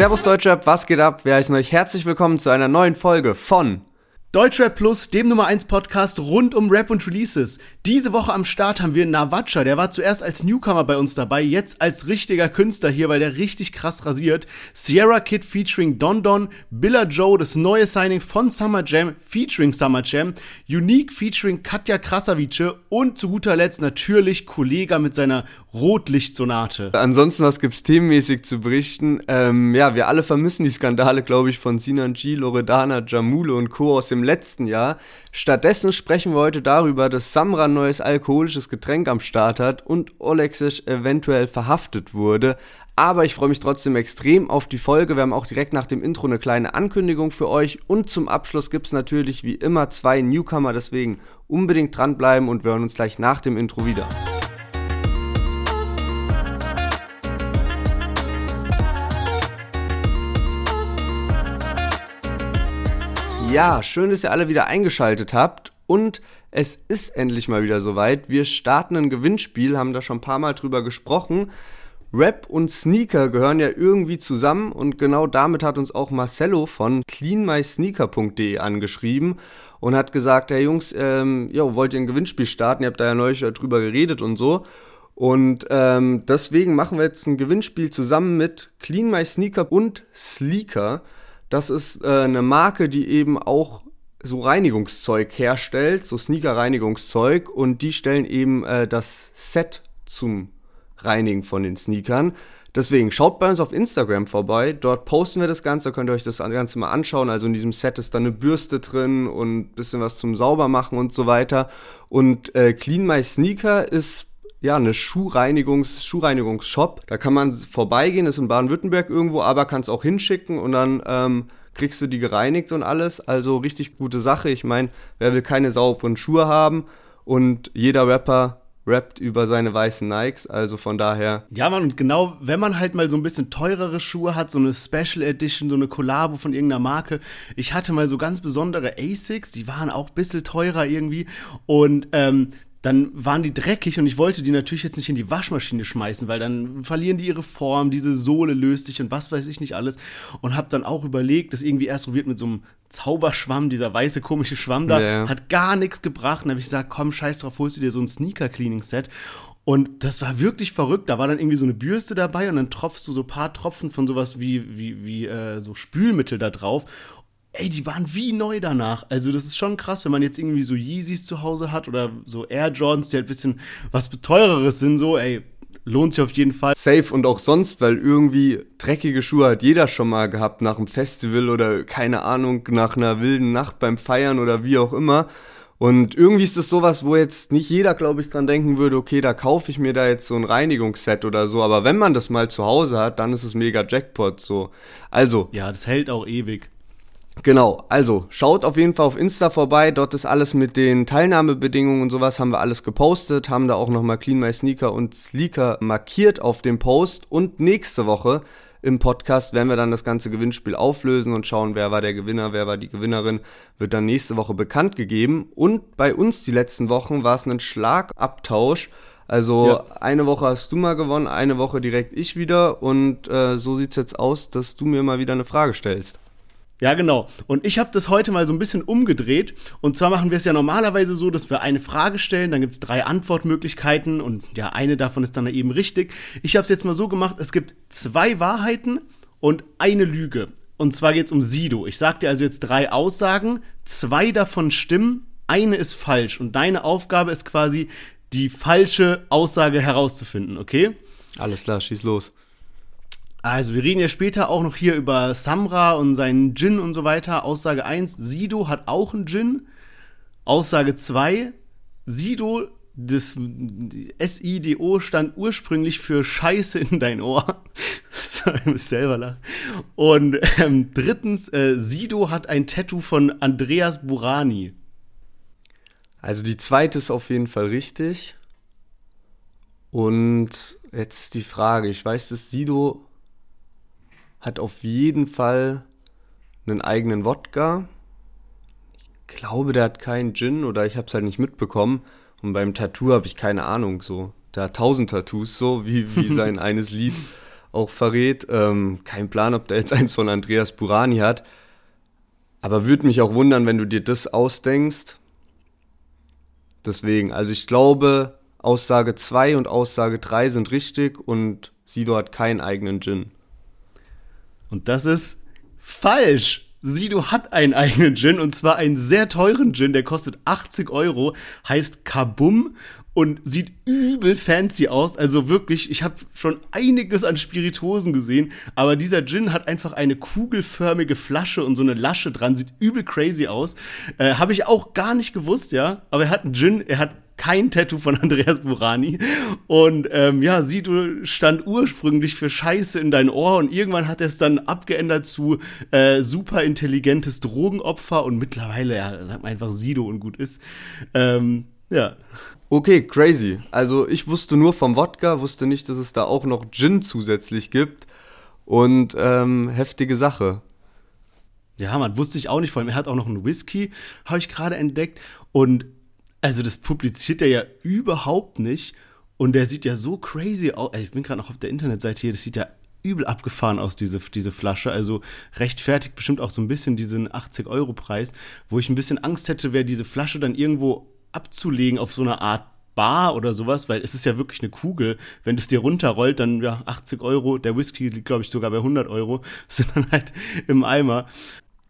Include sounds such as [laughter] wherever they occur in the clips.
Servus Deutschrap, was geht ab? Wir heißen euch herzlich willkommen zu einer neuen Folge von Deutschrap Plus, dem Nummer 1 Podcast rund um Rap und Releases. Diese Woche am Start haben wir Navacha, der war zuerst als Newcomer bei uns dabei, jetzt als richtiger Künstler hier, weil der richtig krass rasiert. Sierra Kid featuring Don Don, Billa Joe, das neue Signing von Summer Jam featuring Summer Jam, Unique featuring Katja Krasavice und zu guter Letzt natürlich Kollega mit seiner Rotlichtsonate. Ansonsten, was gibt's themenmäßig zu berichten? Ähm, ja, wir alle vermissen die Skandale, glaube ich, von Sinan G, Loredana, Jamule und Co. aus dem im letzten Jahr. Stattdessen sprechen wir heute darüber, dass Samra ein neues alkoholisches Getränk am Start hat und Olexic eventuell verhaftet wurde. Aber ich freue mich trotzdem extrem auf die Folge. Wir haben auch direkt nach dem Intro eine kleine Ankündigung für euch. Und zum Abschluss gibt es natürlich wie immer zwei Newcomer. Deswegen unbedingt dranbleiben und wir hören uns gleich nach dem Intro wieder. Ja, schön, dass ihr alle wieder eingeschaltet habt und es ist endlich mal wieder soweit. Wir starten ein Gewinnspiel, haben da schon ein paar Mal drüber gesprochen. Rap und Sneaker gehören ja irgendwie zusammen und genau damit hat uns auch Marcello von cleanmysneaker.de angeschrieben und hat gesagt, hey Jungs, ähm, jo, wollt ihr ein Gewinnspiel starten? Ihr habt da ja neulich drüber geredet und so. Und ähm, deswegen machen wir jetzt ein Gewinnspiel zusammen mit Clean My Sneaker und Sleeker. Das ist äh, eine Marke, die eben auch so Reinigungszeug herstellt, so Sneaker-Reinigungszeug und die stellen eben äh, das Set zum Reinigen von den Sneakern. Deswegen schaut bei uns auf Instagram vorbei, dort posten wir das Ganze, könnt ihr euch das Ganze mal anschauen. Also in diesem Set ist da eine Bürste drin und ein bisschen was zum Saubermachen und so weiter. Und äh, Clean My Sneaker ist ja, eine Schuhreinigungs Schuhreinigungsshop. Da kann man vorbeigehen, ist in Baden-Württemberg irgendwo, aber kann es auch hinschicken und dann ähm, kriegst du die gereinigt und alles. Also richtig gute Sache. Ich meine, wer will keine sauberen Schuhe haben? Und jeder Rapper rappt über seine weißen Nikes, also von daher. Ja, man, und genau, wenn man halt mal so ein bisschen teurere Schuhe hat, so eine Special Edition, so eine Collabo von irgendeiner Marke. Ich hatte mal so ganz besondere Asics, die waren auch ein bisschen teurer irgendwie. Und ähm, dann waren die dreckig und ich wollte die natürlich jetzt nicht in die Waschmaschine schmeißen, weil dann verlieren die ihre Form, diese Sohle löst sich und was weiß ich nicht alles. Und habe dann auch überlegt, das irgendwie erst probiert mit so einem Zauberschwamm, dieser weiße komische Schwamm da, yeah. hat gar nichts gebracht. Und habe ich gesagt, komm, scheiß drauf, holst du dir so ein Sneaker-Cleaning-Set. Und das war wirklich verrückt. Da war dann irgendwie so eine Bürste dabei und dann tropfst du so ein paar Tropfen von sowas wie, wie, wie äh, so Spülmittel da drauf ey, die waren wie neu danach. Also das ist schon krass, wenn man jetzt irgendwie so Yeezys zu Hause hat oder so Air Jordans, die halt ein bisschen was Teureres sind, so, ey, lohnt sich auf jeden Fall. Safe und auch sonst, weil irgendwie dreckige Schuhe hat jeder schon mal gehabt nach einem Festival oder keine Ahnung, nach einer wilden Nacht beim Feiern oder wie auch immer. Und irgendwie ist das sowas, wo jetzt nicht jeder, glaube ich, dran denken würde, okay, da kaufe ich mir da jetzt so ein Reinigungsset oder so. Aber wenn man das mal zu Hause hat, dann ist es mega Jackpot so. Also. Ja, das hält auch ewig. Genau, also schaut auf jeden Fall auf Insta vorbei. Dort ist alles mit den Teilnahmebedingungen und sowas haben wir alles gepostet, haben da auch nochmal Clean My Sneaker und Sleeker markiert auf dem Post. Und nächste Woche im Podcast werden wir dann das ganze Gewinnspiel auflösen und schauen, wer war der Gewinner, wer war die Gewinnerin, wird dann nächste Woche bekannt gegeben. Und bei uns die letzten Wochen war es ein Schlagabtausch. Also ja. eine Woche hast du mal gewonnen, eine Woche direkt ich wieder. Und äh, so sieht es jetzt aus, dass du mir mal wieder eine Frage stellst. Ja, genau. Und ich habe das heute mal so ein bisschen umgedreht. Und zwar machen wir es ja normalerweise so, dass wir eine Frage stellen, dann gibt es drei Antwortmöglichkeiten und ja, eine davon ist dann eben richtig. Ich habe es jetzt mal so gemacht, es gibt zwei Wahrheiten und eine Lüge. Und zwar geht es um Sido. Ich sage dir also jetzt drei Aussagen, zwei davon stimmen, eine ist falsch. Und deine Aufgabe ist quasi, die falsche Aussage herauszufinden, okay? Alles klar, schieß los. Also, wir reden ja später auch noch hier über Samra und seinen Djinn und so weiter. Aussage 1, Sido hat auch einen Djinn. Aussage 2, Sido, das SIDO stand ursprünglich für Scheiße in dein Ohr. [laughs] Sorry, ich muss selber lachen. Und ähm, drittens, äh, Sido hat ein Tattoo von Andreas Burani. Also die zweite ist auf jeden Fall richtig. Und jetzt ist die Frage, ich weiß, dass Sido hat auf jeden Fall einen eigenen Wodka. Ich glaube, der hat keinen Gin oder ich habe es halt nicht mitbekommen. Und beim Tattoo habe ich keine Ahnung so. Der hat tausend Tattoos so, wie, wie [laughs] sein eines Lied. auch verrät. Ähm, kein Plan, ob der jetzt eins von Andreas Burani hat. Aber würde mich auch wundern, wenn du dir das ausdenkst. Deswegen, also ich glaube, Aussage 2 und Aussage 3 sind richtig und Sido hat keinen eigenen Gin. Und das ist falsch. Sido hat einen eigenen Gin und zwar einen sehr teuren Gin, der kostet 80 Euro, heißt Kabum und sieht übel fancy aus. Also wirklich, ich habe schon einiges an Spirituosen gesehen, aber dieser Gin hat einfach eine kugelförmige Flasche und so eine Lasche dran, sieht übel crazy aus. Äh, habe ich auch gar nicht gewusst, ja. Aber er hat einen Gin, er hat kein Tattoo von Andreas Burani. Und ähm, ja, Sido stand ursprünglich für Scheiße in dein Ohr und irgendwann hat er es dann abgeändert zu äh, super intelligentes Drogenopfer und mittlerweile, ja, sagt man einfach Sido und gut ist. Ähm, ja. Okay, crazy. Also ich wusste nur vom Wodka, wusste nicht, dass es da auch noch Gin zusätzlich gibt. Und ähm, heftige Sache. Ja, man wusste ich auch nicht. Vor allem, er hat auch noch einen Whisky, habe ich gerade entdeckt. Und also das publiziert er ja überhaupt nicht. Und der sieht ja so crazy aus. Ich bin gerade noch auf der Internetseite hier. Das sieht ja übel abgefahren aus, diese, diese Flasche. Also rechtfertigt bestimmt auch so ein bisschen diesen 80-Euro-Preis, wo ich ein bisschen Angst hätte, wäre diese Flasche dann irgendwo abzulegen auf so eine Art Bar oder sowas, weil es ist ja wirklich eine Kugel. Wenn es dir runterrollt, dann ja 80 Euro. Der Whisky liegt, glaube ich, sogar bei 100 Euro. Das [laughs] sind dann halt im Eimer.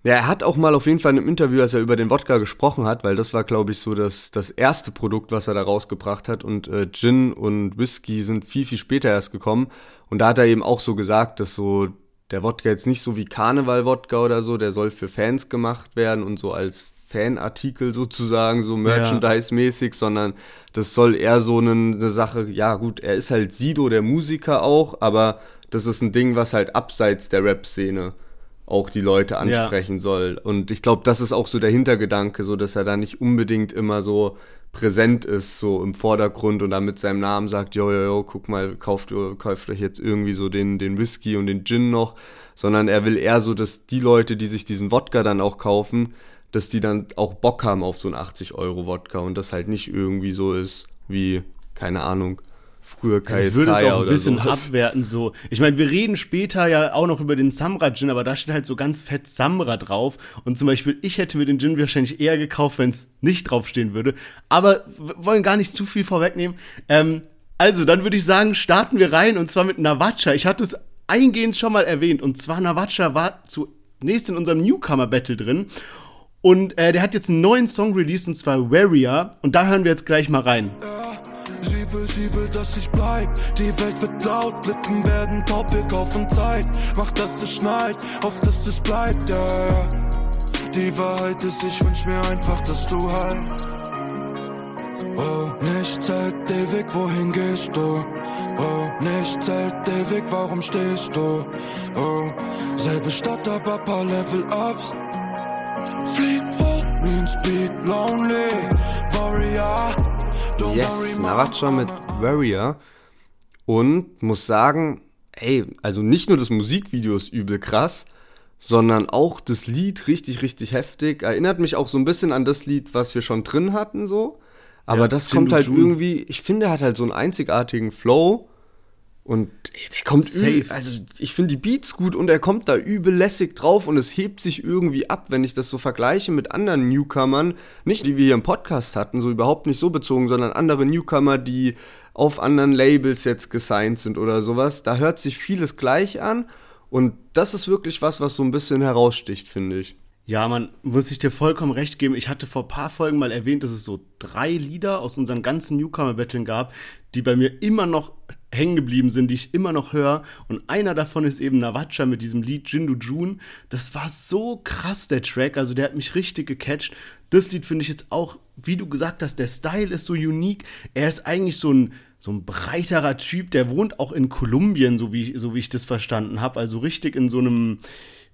Ja, er hat auch mal auf jeden Fall in einem Interview, als er über den Wodka gesprochen hat, weil das war, glaube ich, so das, das erste Produkt, was er da rausgebracht hat. Und äh, Gin und Whisky sind viel, viel später erst gekommen. Und da hat er eben auch so gesagt, dass so der Wodka jetzt nicht so wie Karneval-Wodka oder so, der soll für Fans gemacht werden und so als Fanartikel sozusagen, so Merchandise-mäßig, sondern das soll eher so eine, eine Sache, ja gut, er ist halt Sido, der Musiker auch, aber das ist ein Ding, was halt abseits der Rap-Szene auch die Leute ansprechen ja. soll. Und ich glaube, das ist auch so der Hintergedanke, so dass er da nicht unbedingt immer so präsent ist, so im Vordergrund und dann mit seinem Namen sagt, jo, jo, jo, guck mal, kauft, kauft euch jetzt irgendwie so den, den Whisky und den Gin noch, sondern er will eher so, dass die Leute, die sich diesen Wodka dann auch kaufen, dass die dann auch Bock haben auf so einen 80-Euro-Wodka und das halt nicht irgendwie so ist wie, keine Ahnung, früher KSK Das würde es auch ein bisschen sowas. abwerten so. Ich meine, wir reden später ja auch noch über den Samra Gin, aber da steht halt so ganz fett Samra drauf und zum Beispiel ich hätte mir den Gin wahrscheinlich eher gekauft, wenn es nicht draufstehen würde. Aber wir wollen gar nicht zu viel vorwegnehmen. Ähm, also dann würde ich sagen, starten wir rein und zwar mit Navacha. Ich hatte es eingehend schon mal erwähnt und zwar Navacha war zunächst in unserem Newcomer Battle drin und äh, der hat jetzt einen neuen Song released und zwar Warrior. Und da hören wir jetzt gleich mal rein. Sie will, sie will, dass ich bleib. Die Welt wird laut, Lippen werden taub, wir kaufen Zeit. Mach, dass es schneit, hoff, dass es bleibt, ja, ja. Die Wahrheit ist, ich wünsch mir einfach, dass du heilst. Oh, nicht zählt der Weg, wohin gehst du? Oh, nicht zählt der Weg, warum stehst du? Oh, selbe Stadt, aber paar Level Ups. Flieg hoch ein Speed, lonely Warrior. Yes, Navacha mit Warrior. Und muss sagen, ey, also nicht nur das Musikvideo ist übel krass, sondern auch das Lied richtig, richtig heftig. Erinnert mich auch so ein bisschen an das Lied, was wir schon drin hatten, so. Aber ja, das kommt halt irgendwie, ich finde, er hat halt so einen einzigartigen Flow. Und der kommt Safe. also ich finde die Beats gut und er kommt da übel lässig drauf und es hebt sich irgendwie ab, wenn ich das so vergleiche mit anderen Newcomern, nicht die wir hier im Podcast hatten, so überhaupt nicht so bezogen, sondern andere Newcomer, die auf anderen Labels jetzt gesigned sind oder sowas. Da hört sich vieles gleich an und das ist wirklich was, was so ein bisschen heraussticht, finde ich. Ja, man muss ich dir vollkommen recht geben. Ich hatte vor ein paar Folgen mal erwähnt, dass es so drei Lieder aus unseren ganzen Newcomer-Battlen gab, die bei mir immer noch hängen geblieben sind, die ich immer noch höre. Und einer davon ist eben Navacha mit diesem Lied Jindu June. Das war so krass, der Track. Also der hat mich richtig gecatcht. Das Lied finde ich jetzt auch, wie du gesagt hast, der Style ist so unique. Er ist eigentlich so ein, so ein breiterer Typ. Der wohnt auch in Kolumbien, so wie, so wie ich das verstanden habe. Also richtig in so einem,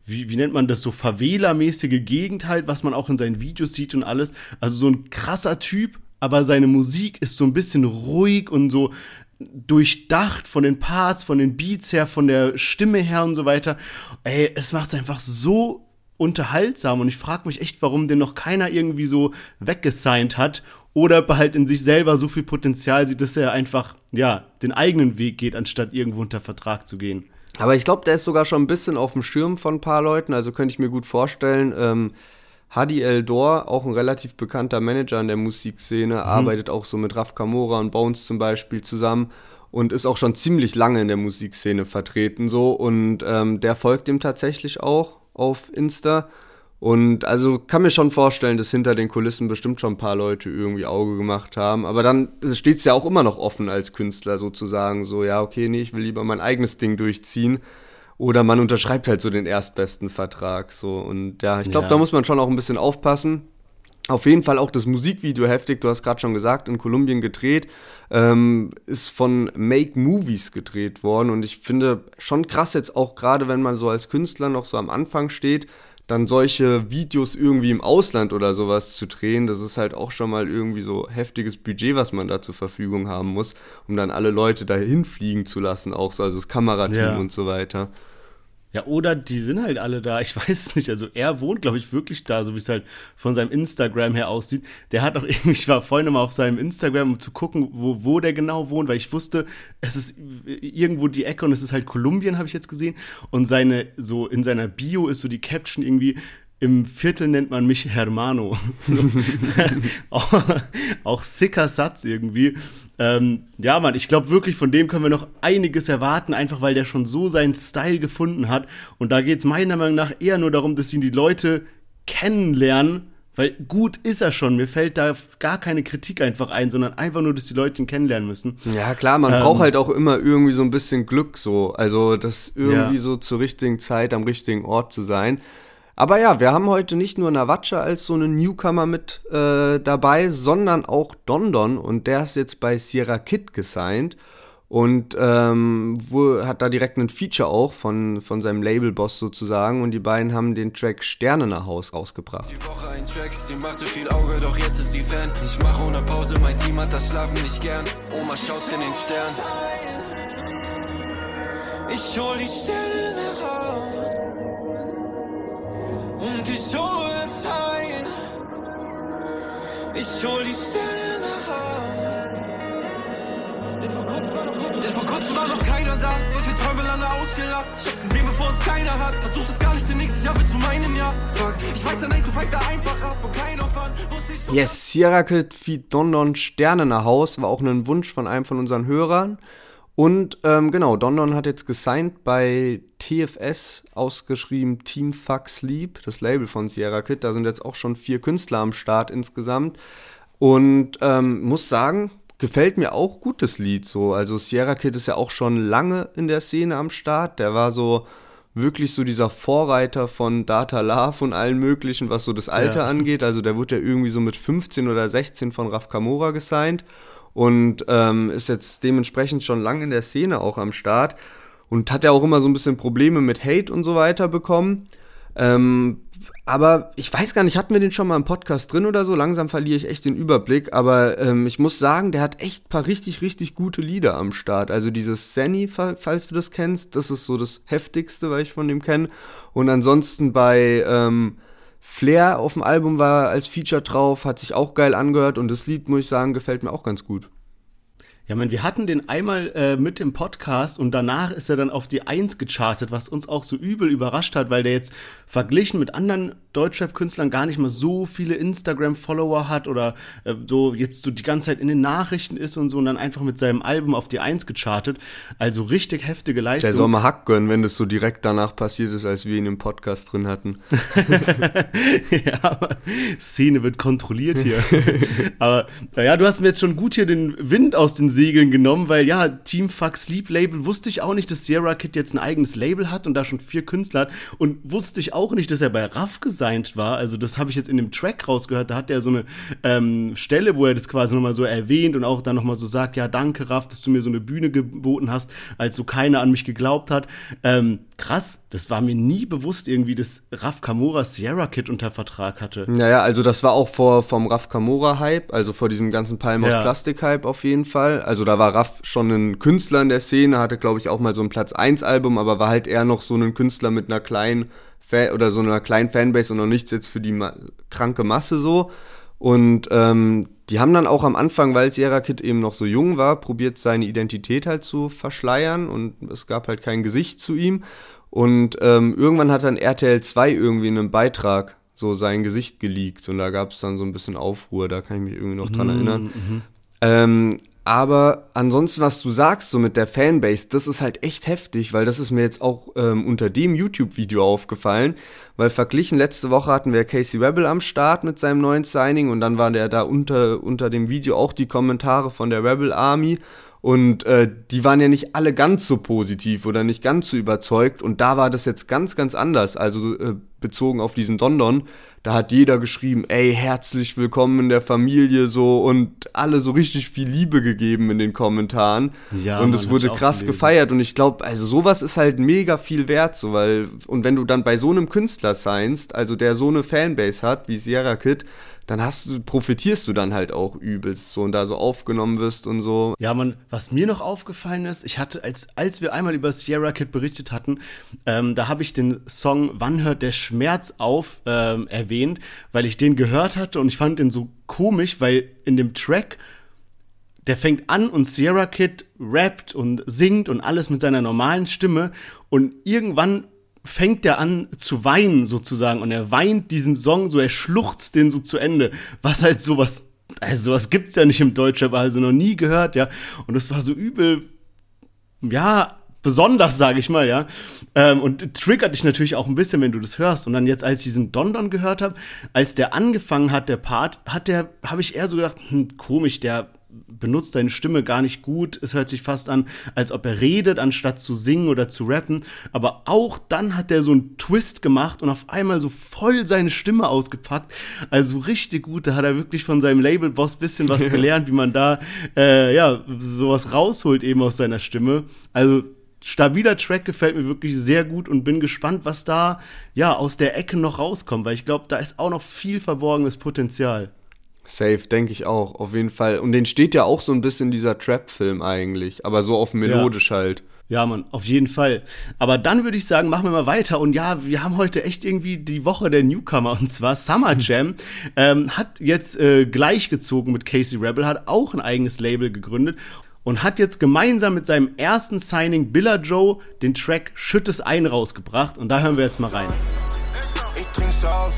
wie, wie nennt man das, so Favela-mäßige Gegend halt, was man auch in seinen Videos sieht und alles. Also so ein krasser Typ, aber seine Musik ist so ein bisschen ruhig und so durchdacht von den Parts, von den Beats her, von der Stimme her und so weiter. Ey, es macht es einfach so unterhaltsam und ich frage mich echt, warum den noch keiner irgendwie so weggesigned hat oder halt in sich selber so viel Potenzial sieht, dass er einfach, ja, den eigenen Weg geht, anstatt irgendwo unter Vertrag zu gehen. Aber ich glaube, der ist sogar schon ein bisschen auf dem Schirm von ein paar Leuten, also könnte ich mir gut vorstellen. Ähm, Hadi Eldor, auch ein relativ bekannter Manager in der Musikszene, mhm. arbeitet auch so mit Raf Kamora und Bones zum Beispiel zusammen und ist auch schon ziemlich lange in der Musikszene vertreten so und ähm, der folgt ihm tatsächlich auch auf Insta und also kann mir schon vorstellen, dass hinter den Kulissen bestimmt schon ein paar Leute irgendwie Auge gemacht haben. Aber dann steht es ja auch immer noch offen als Künstler sozusagen. So, ja, okay, nee, ich will lieber mein eigenes Ding durchziehen. Oder man unterschreibt halt so den erstbesten Vertrag. So. Und ja, ich glaube, ja. da muss man schon auch ein bisschen aufpassen. Auf jeden Fall auch das Musikvideo heftig, du hast gerade schon gesagt, in Kolumbien gedreht, ähm, ist von Make Movies gedreht worden und ich finde schon krass jetzt auch gerade, wenn man so als Künstler noch so am Anfang steht, dann solche Videos irgendwie im Ausland oder sowas zu drehen, das ist halt auch schon mal irgendwie so heftiges Budget, was man da zur Verfügung haben muss, um dann alle Leute dahin fliegen zu lassen, auch so, also das Kamerateam ja. und so weiter. Ja, oder die sind halt alle da. Ich [laughs] weiß nicht. Also er wohnt, glaube ich, wirklich da, so wie es halt von seinem Instagram her aussieht. Der hat auch [laughs] irgendwie, ich war vorhin mal auf seinem Instagram, um zu gucken, wo, wo der genau wohnt, weil ich wusste, es ist irgendwo die Ecke und es ist halt Kolumbien, habe ich jetzt gesehen. Und seine, so in seiner Bio ist so die Caption irgendwie, im Viertel nennt man mich Hermano. [laughs] auch, [laughs] auch sicker Satz irgendwie. Ähm, ja, Mann, ich glaube wirklich, von dem können wir noch einiges erwarten, einfach weil der schon so seinen Style gefunden hat. Und da geht es meiner Meinung nach eher nur darum, dass ihn die Leute kennenlernen. Weil gut ist er schon. Mir fällt da gar keine Kritik einfach ein, sondern einfach nur, dass die Leute ihn kennenlernen müssen. Ja, klar, man ähm, braucht halt auch immer irgendwie so ein bisschen Glück so. Also, das irgendwie ja. so zur richtigen Zeit am richtigen Ort zu sein. Aber ja, wir haben heute nicht nur Navacha als so einen Newcomer mit äh, dabei, sondern auch Dondon und der ist jetzt bei Sierra Kid gesigned und ähm, wo, hat da direkt ein Feature auch von, von seinem Labelboss sozusagen und die beiden haben den Track Sterne nach Haus rausgebracht. Die Woche ein Track, sie macht so viel Auge, doch jetzt ist sie Fan. Ich mache ohne Pause, mein Team hat das Schlafen nicht gern. Oma schaut in den Stern. Ich hol die Sterne nach Haus. Und ich hole heim. Ich hol die Sterne nach Hause. Denn vor kurzem war noch keiner da. Wird wir Träume lange ausgelacht. Ich hab's gesehen, bevor es keiner hat. Versucht es gar nicht, denn nächstes Jahr wird zu meinem Jahr. Fuck, ich weiß, der 9 to 5 wäre einfacher. Von klein auf an wusste ich schon. Yes, Sierra Kid feed Don Don Sterne nach Haus. War auch ein Wunsch von einem von unseren Hörern. Und ähm, genau, Dondon hat jetzt gesigned bei TFS, ausgeschrieben Team Fuck Sleep, das Label von Sierra Kid. Da sind jetzt auch schon vier Künstler am Start insgesamt. Und ähm, muss sagen, gefällt mir auch gut das Lied so. Also Sierra Kid ist ja auch schon lange in der Szene am Start. Der war so wirklich so dieser Vorreiter von Data Love und allen möglichen, was so das Alter ja. angeht. Also der wurde ja irgendwie so mit 15 oder 16 von Raf Kamora gesigned und ähm, ist jetzt dementsprechend schon lange in der Szene auch am Start und hat ja auch immer so ein bisschen Probleme mit Hate und so weiter bekommen. Ähm, aber ich weiß gar nicht, hatten wir den schon mal im Podcast drin oder so? Langsam verliere ich echt den Überblick. Aber ähm, ich muss sagen, der hat echt ein paar richtig, richtig gute Lieder am Start. Also dieses Sanny, falls du das kennst, das ist so das heftigste, was ich von dem kenne. Und ansonsten bei ähm, Flair auf dem Album war als Feature drauf, hat sich auch geil angehört und das Lied, muss ich sagen, gefällt mir auch ganz gut. Ja, man, wir hatten den einmal äh, mit dem Podcast und danach ist er dann auf die Eins gechartet, was uns auch so übel überrascht hat, weil der jetzt verglichen mit anderen Deutschrap-Künstlern gar nicht mal so viele Instagram-Follower hat oder äh, so jetzt so die ganze Zeit in den Nachrichten ist und so und dann einfach mit seinem Album auf die Eins gechartet. Also richtig heftige Leistung. Der soll mal Hack gönnen, wenn das so direkt danach passiert ist, als wir ihn im Podcast drin hatten. [laughs] ja, aber Szene wird kontrolliert hier. [laughs] aber naja, du hast mir jetzt schon gut hier den Wind aus den Segeln genommen, weil ja, Team Fuck Sleep Label wusste ich auch nicht, dass Sierra Kid jetzt ein eigenes Label hat und da schon vier Künstler hat und wusste ich auch nicht, dass er bei Raff gesigned war. Also das habe ich jetzt in dem Track rausgehört, da hat er so eine ähm, Stelle, wo er das quasi nochmal so erwähnt und auch dann nochmal so sagt, ja danke Raff, dass du mir so eine Bühne geboten hast, als so keiner an mich geglaubt hat. Ähm, krass, das war mir nie bewusst irgendwie, dass Raff Kamora Sierra Kid unter Vertrag hatte. Naja, also das war auch vor vom Raff Kamora Hype, also vor diesem ganzen Palm aus ja. Plastik Hype auf jeden Fall. Also da war Raff schon ein Künstler in der Szene, hatte glaube ich auch mal so ein Platz 1 Album, aber war halt eher noch so ein Künstler mit einer kleinen Fan oder so einer kleinen Fanbase und noch nichts jetzt für die Ma kranke Masse so. Und ähm, die haben dann auch am Anfang, weil Sierra Kid eben noch so jung war, probiert seine Identität halt zu verschleiern und es gab halt kein Gesicht zu ihm. Und ähm, irgendwann hat dann RTL 2 irgendwie in einem Beitrag so sein Gesicht geleakt und da gab es dann so ein bisschen Aufruhr, da kann ich mich irgendwie noch dran mhm, erinnern. Mhm. Ähm, aber ansonsten, was du sagst, so mit der Fanbase, das ist halt echt heftig, weil das ist mir jetzt auch ähm, unter dem YouTube-Video aufgefallen. Weil verglichen, letzte Woche hatten wir Casey Rebel am Start mit seinem neuen Signing und dann waren der da unter, unter dem Video auch die Kommentare von der Rebel Army. Und äh, die waren ja nicht alle ganz so positiv oder nicht ganz so überzeugt. Und da war das jetzt ganz, ganz anders. Also äh, bezogen auf diesen Dondon da hat jeder geschrieben, ey, herzlich willkommen in der Familie so und alle so richtig viel Liebe gegeben in den Kommentaren. Ja, und es wurde krass gelesen. gefeiert und ich glaube, also sowas ist halt mega viel wert, so weil und wenn du dann bei so einem Künstler seinst, also der so eine Fanbase hat wie Sierra Kid, dann hast du, profitierst du dann halt auch übelst so und da so aufgenommen wirst und so. Ja, man, was mir noch aufgefallen ist, ich hatte, als, als wir einmal über Sierra Kid berichtet hatten, ähm, da habe ich den Song Wann hört der Schmerz auf ähm, erwähnt, weil ich den gehört hatte und ich fand den so komisch, weil in dem Track der fängt an und Sierra Kid rappt und singt und alles mit seiner normalen Stimme und irgendwann fängt er an zu weinen sozusagen und er weint diesen Song so, er schluchzt den so zu Ende, was halt sowas, also sowas gibt's ja nicht im Deutschen, aber also noch nie gehört, ja. Und das war so übel, ja, besonders, sage ich mal, ja. Ähm, und triggert dich natürlich auch ein bisschen, wenn du das hörst. Und dann jetzt, als ich diesen Dondon gehört habe, als der angefangen hat, der Part, hat der, habe ich eher so gedacht, hm, komisch, der benutzt seine Stimme gar nicht gut. Es hört sich fast an, als ob er redet, anstatt zu singen oder zu rappen. Aber auch dann hat er so einen Twist gemacht und auf einmal so voll seine Stimme ausgepackt. Also richtig gut. Da hat er wirklich von seinem Label-Boss bisschen was [laughs] gelernt, wie man da, äh, ja, sowas rausholt eben aus seiner Stimme. Also stabiler Track gefällt mir wirklich sehr gut und bin gespannt, was da ja aus der Ecke noch rauskommt, weil ich glaube, da ist auch noch viel verborgenes Potenzial. Safe, denke ich auch, auf jeden Fall. Und den steht ja auch so ein bisschen dieser Trap-Film eigentlich, aber so auf melodisch ja. halt. Ja, Mann, auf jeden Fall. Aber dann würde ich sagen, machen wir mal weiter. Und ja, wir haben heute echt irgendwie die Woche der Newcomer. Und zwar Summer [laughs] Jam ähm, hat jetzt äh, gleichgezogen mit Casey Rebel, hat auch ein eigenes Label gegründet und hat jetzt gemeinsam mit seinem ersten Signing Billa Joe den Track Schüttes ein rausgebracht. Und da hören wir jetzt mal rein. Ich trink's aus,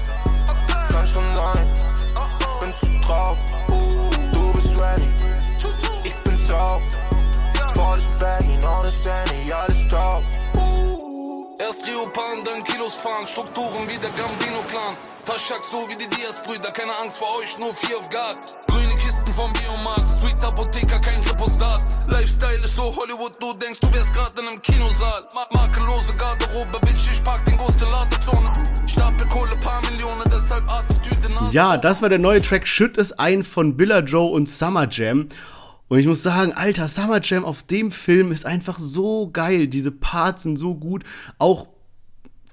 Erst Leoparden, dann Kilos fahren, Strukturen wie der Gambino-Clan. Taschak so wie die Diaz-Brüder, keine Angst vor euch, nur vier auf Guard. Grüne Kisten vom Biomarkt, Street Apotheker, kein Repostat. Lifestyle ist so Hollywood, du denkst, du wärst grad in einem Kinosaal. Ma makellose Garderobe, Bitch, ich park den großen Ladezone. Stapel Kohle, paar Millionen, deshalb Attitüde. Ja, das war der neue Track Schütt es ein von Billa Joe und Summer Jam. Und ich muss sagen, alter, Summer Jam auf dem Film ist einfach so geil. Diese Parts sind so gut. Auch,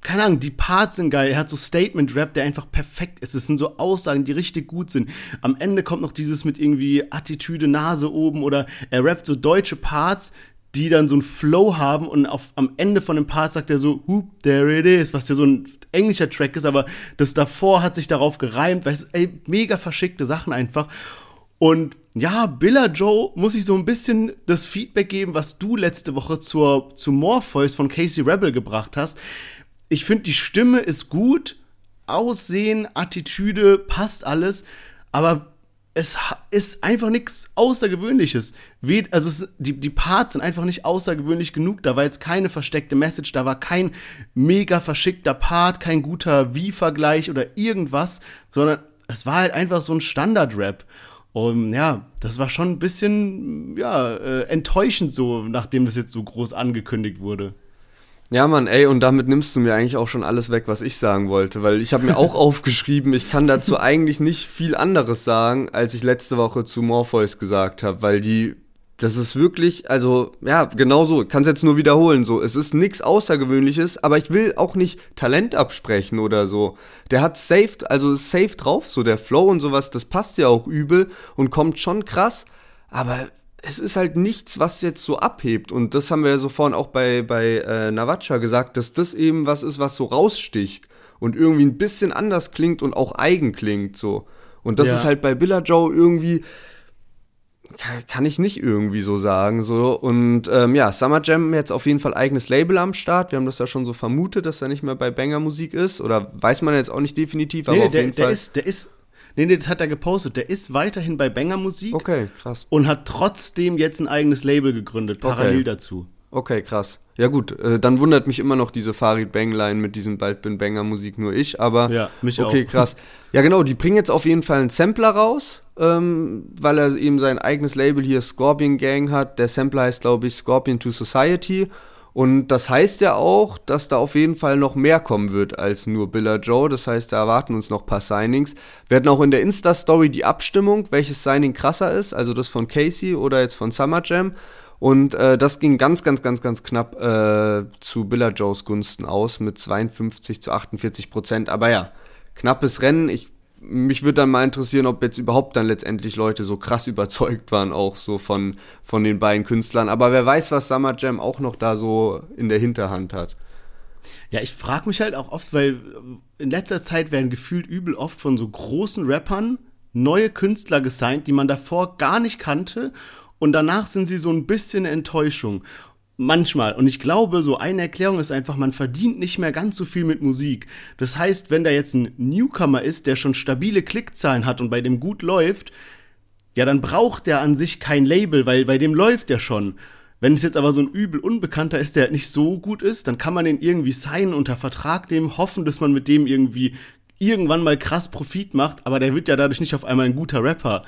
keine Ahnung, die Parts sind geil. Er hat so Statement-Rap, der einfach perfekt ist. Es sind so Aussagen, die richtig gut sind. Am Ende kommt noch dieses mit irgendwie Attitüde, Nase oben oder er rappt so deutsche Parts, die dann so einen Flow haben und auf, am Ende von dem Part sagt er so, whoop, there it is, was ja so ein englischer Track ist, aber das davor hat sich darauf gereimt, weißt du, ey, mega verschickte Sachen einfach. Und ja, Billa Joe muss ich so ein bisschen das Feedback geben, was du letzte Woche zur, zu Morpheus von Casey Rebel gebracht hast. Ich finde, die Stimme ist gut, Aussehen, Attitüde, passt alles, aber es ist einfach nichts Außergewöhnliches. Also es, die, die Parts sind einfach nicht außergewöhnlich genug. Da war jetzt keine versteckte Message, da war kein mega verschickter Part, kein guter Wie-Vergleich oder irgendwas, sondern es war halt einfach so ein Standard-Rap. Und ja, das war schon ein bisschen, ja, äh, enttäuschend so, nachdem das jetzt so groß angekündigt wurde. Ja, Mann, ey, und damit nimmst du mir eigentlich auch schon alles weg, was ich sagen wollte, weil ich habe mir auch [laughs] aufgeschrieben, ich kann dazu eigentlich nicht viel anderes sagen, als ich letzte Woche zu Morpheus gesagt habe, weil die das ist wirklich, also ja, genau so. Ich kann es jetzt nur wiederholen. So, es ist nichts Außergewöhnliches, aber ich will auch nicht Talent absprechen oder so. Der hat safe, also safe drauf, so der Flow und sowas, das passt ja auch übel und kommt schon krass. Aber es ist halt nichts, was jetzt so abhebt. Und das haben wir ja so vorhin auch bei, bei äh, Navacha gesagt, dass das eben was ist, was so raussticht und irgendwie ein bisschen anders klingt und auch eigen klingt. So. Und das Ja. ist halt bei Billa Joe irgendwie, kann- ich nicht irgendwie so sagen. So. Und ähm, ja, Summer Jam jetzt auf jeden Fall eigenes Label am Start. Wir haben das ja schon so vermutet, dass er nicht mehr bei Banger Musik ist. Oder weiß man jetzt auch nicht definitiv, aber Nee, auf der, jeden der Fall. ist, der ist, nee, nee, das hat er gepostet. Der ist weiterhin bei Banger Musik okay, krass. und hat trotzdem jetzt ein eigenes Label gegründet, parallel Okay. dazu. Okay, krass. Ja gut, äh, dann wundert mich immer noch diese Farid Bang-Line mit diesem Bald bin Banger Musik nur ich, aber Ja, mich okay, auch. krass. Ja genau, die bringen jetzt auf jeden Fall einen Sampler raus, ähm, weil er eben sein eigenes Label hier Scorpion Gang hat. Der Sampler heißt glaube ich Scorpion to Society und das heißt ja auch, dass da auf jeden Fall noch mehr kommen wird als nur Billa Joe. Das heißt, da erwarten uns noch ein paar Signings. Wir hatten auch in der Insta-Story die Abstimmung, welches Signing krasser ist, also das von Casey oder jetzt von Summer Jam. Und äh, das ging ganz, ganz, ganz, ganz knapp äh, zu Billa Joes Gunsten aus mit 52 zu 48 Prozent. Aber ja, knappes Rennen. Ich, mich würde dann mal interessieren, ob jetzt überhaupt dann letztendlich Leute so krass [laughs] überzeugt waren, auch so von, von den beiden Künstlern. Aber wer weiß, was Summer Jam auch noch da so in der Hinterhand hat. Ja, ich frage mich halt auch oft, weil in letzter Zeit werden gefühlt übel oft von so großen Rappern neue Künstler gesigned, die man davor gar nicht kannte und danach sind sie so ein bisschen Enttäuschung. Manchmal. Und ich glaube, so eine Erklärung ist einfach, man verdient nicht mehr ganz so viel mit Musik. Das heißt, wenn da jetzt ein Newcomer ist, der schon stabile Klickzahlen hat und bei dem gut läuft, ja, dann braucht der an sich kein Label, weil bei dem läuft der schon. Wenn es jetzt aber so ein übel Unbekannter ist, der nicht so gut ist, dann kann man den irgendwie signen, unter Vertrag nehmen, hoffen, dass man mit dem irgendwie irgendwann mal krass Profit macht, aber der wird ja dadurch nicht auf einmal ein guter Rapper.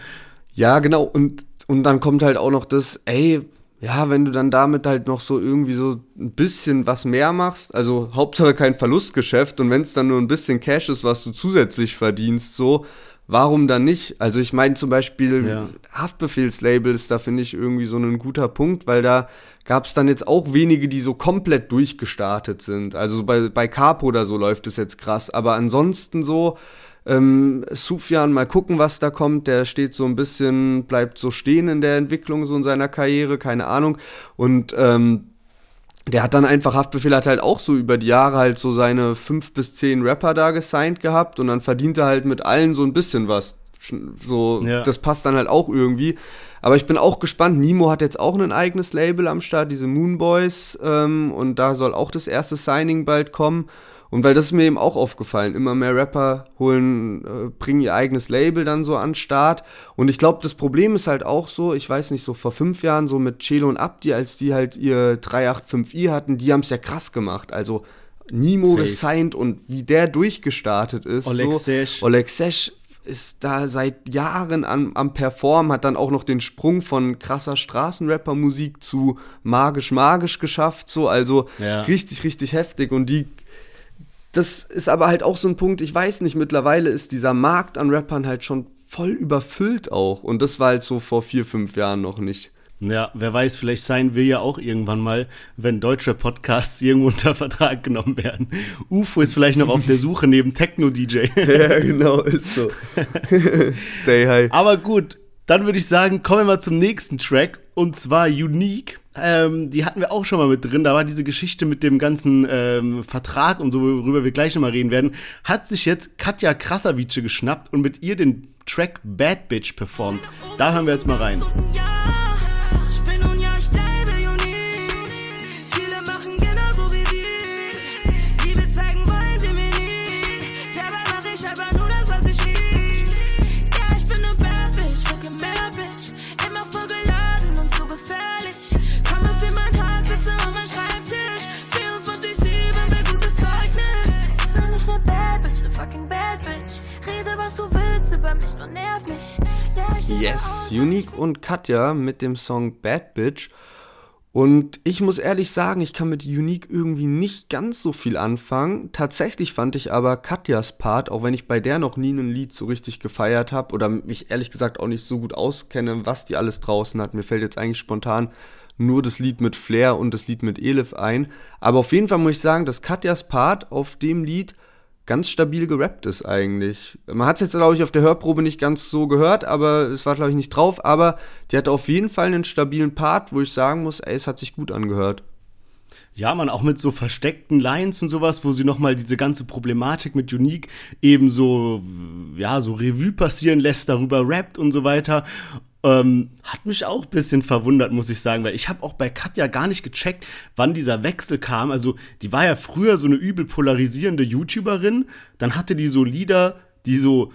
Ja, genau. Und, und dann kommt halt auch noch das, ey, ja, wenn du dann damit halt noch so irgendwie so ein bisschen was mehr machst, also Hauptsache kein Verlustgeschäft und wenn es dann nur ein bisschen Cash ist, was du zusätzlich verdienst, so, warum dann nicht? Also ich meine zum Beispiel Ja. Haftbefehlslabel ist da, finde ich, irgendwie so ein guter Punkt, weil da gab es dann jetzt auch wenige, die so komplett durchgestartet sind. Also bei, bei Capo oder so läuft es jetzt krass, aber ansonsten so, ähm, Sufjan, mal gucken, was da kommt. Der steht so ein bisschen, bleibt so stehen in der Entwicklung, so in seiner Karriere, keine Ahnung. Und ähm, der hat dann einfach, Haftbefehl hat halt auch so über die Jahre halt so seine fünf bis zehn Rapper da gesigned gehabt und dann verdient er halt mit allen so ein bisschen was. So, Ja. das passt dann halt auch irgendwie. Aber ich bin auch gespannt. Nimo hat jetzt auch ein eigenes Label am Start, diese Moonboys. Ähm, und da soll auch das erste Signing bald kommen. Und weil das ist mir eben auch aufgefallen, immer mehr Rapper holen, äh, bringen ihr eigenes Label dann so an den Start. Und ich glaube, das Problem ist halt auch so, ich weiß nicht, so vor fünf Jahren, so mit Chelo und Abdi, als die halt ihr 385i hatten, die haben es ja krass gemacht. Also Nimo Safe. gesigned und wie der durchgestartet ist. Oleg so. Sesh. Oleg Sesh ist da seit Jahren am, am Perform, hat dann auch noch den Sprung von krasser Straßenrapper-Musik zu magisch-magisch geschafft, so, also Ja. richtig, richtig heftig und die, das ist aber halt auch so ein Punkt, ich weiß nicht, mittlerweile ist dieser Markt an Rappern halt schon voll überfüllt auch und das war halt so vor vier, fünf Jahren noch nicht. Ja, wer weiß, vielleicht sein wir ja auch irgendwann mal, wenn deutsche Podcasts irgendwo unter Vertrag genommen werden. UFO ist vielleicht noch auf der Suche [laughs] neben Techno-DJ. [laughs] ja, genau, ist so. [laughs] Stay high. Aber gut, dann würde ich sagen, kommen wir mal zum nächsten Track und zwar Unique. Ähm, die hatten wir auch schon mal mit drin. Da war diese Geschichte mit dem ganzen ähm, Vertrag und so, worüber wir gleich nochmal reden werden. Hat sich jetzt Katja Krasavice geschnappt und mit ihr den Track Bad Bitch performt. Da hören wir jetzt mal rein. Ja, Yes, Unique und Katja mit dem Song Bad Bitch. Und ich muss ehrlich sagen, ich kann mit Unique irgendwie nicht ganz so viel anfangen. Tatsächlich fand ich aber Katjas Part, auch wenn ich bei der noch nie ein Lied so richtig gefeiert habe oder mich ehrlich gesagt auch nicht so gut auskenne, was die alles draußen hat. Mir fällt jetzt eigentlich spontan nur das Lied mit Flair und das Lied mit Elif ein. Aber auf jeden Fall muss ich sagen, dass Katjas Part auf dem Lied ganz stabil gerappt ist eigentlich. Man hat es jetzt, glaube ich, auf der Hörprobe nicht ganz so gehört, aber es war, glaube ich, nicht drauf. Aber die hatte auf jeden Fall einen stabilen Part, wo ich sagen muss, ey, es hat sich gut angehört. Ja, man, auch mit so versteckten Lines und sowas, wo sie nochmal diese ganze Problematik mit Unique eben so, ja, so Revue passieren lässt, darüber rappt und so weiter. Ähm, hat mich auch ein bisschen verwundert, muss ich sagen, weil ich habe auch bei Katja gar nicht gecheckt, wann dieser Wechsel kam. Also, die war ja früher so eine übel polarisierende YouTuberin, dann hatte die so Lieder, die so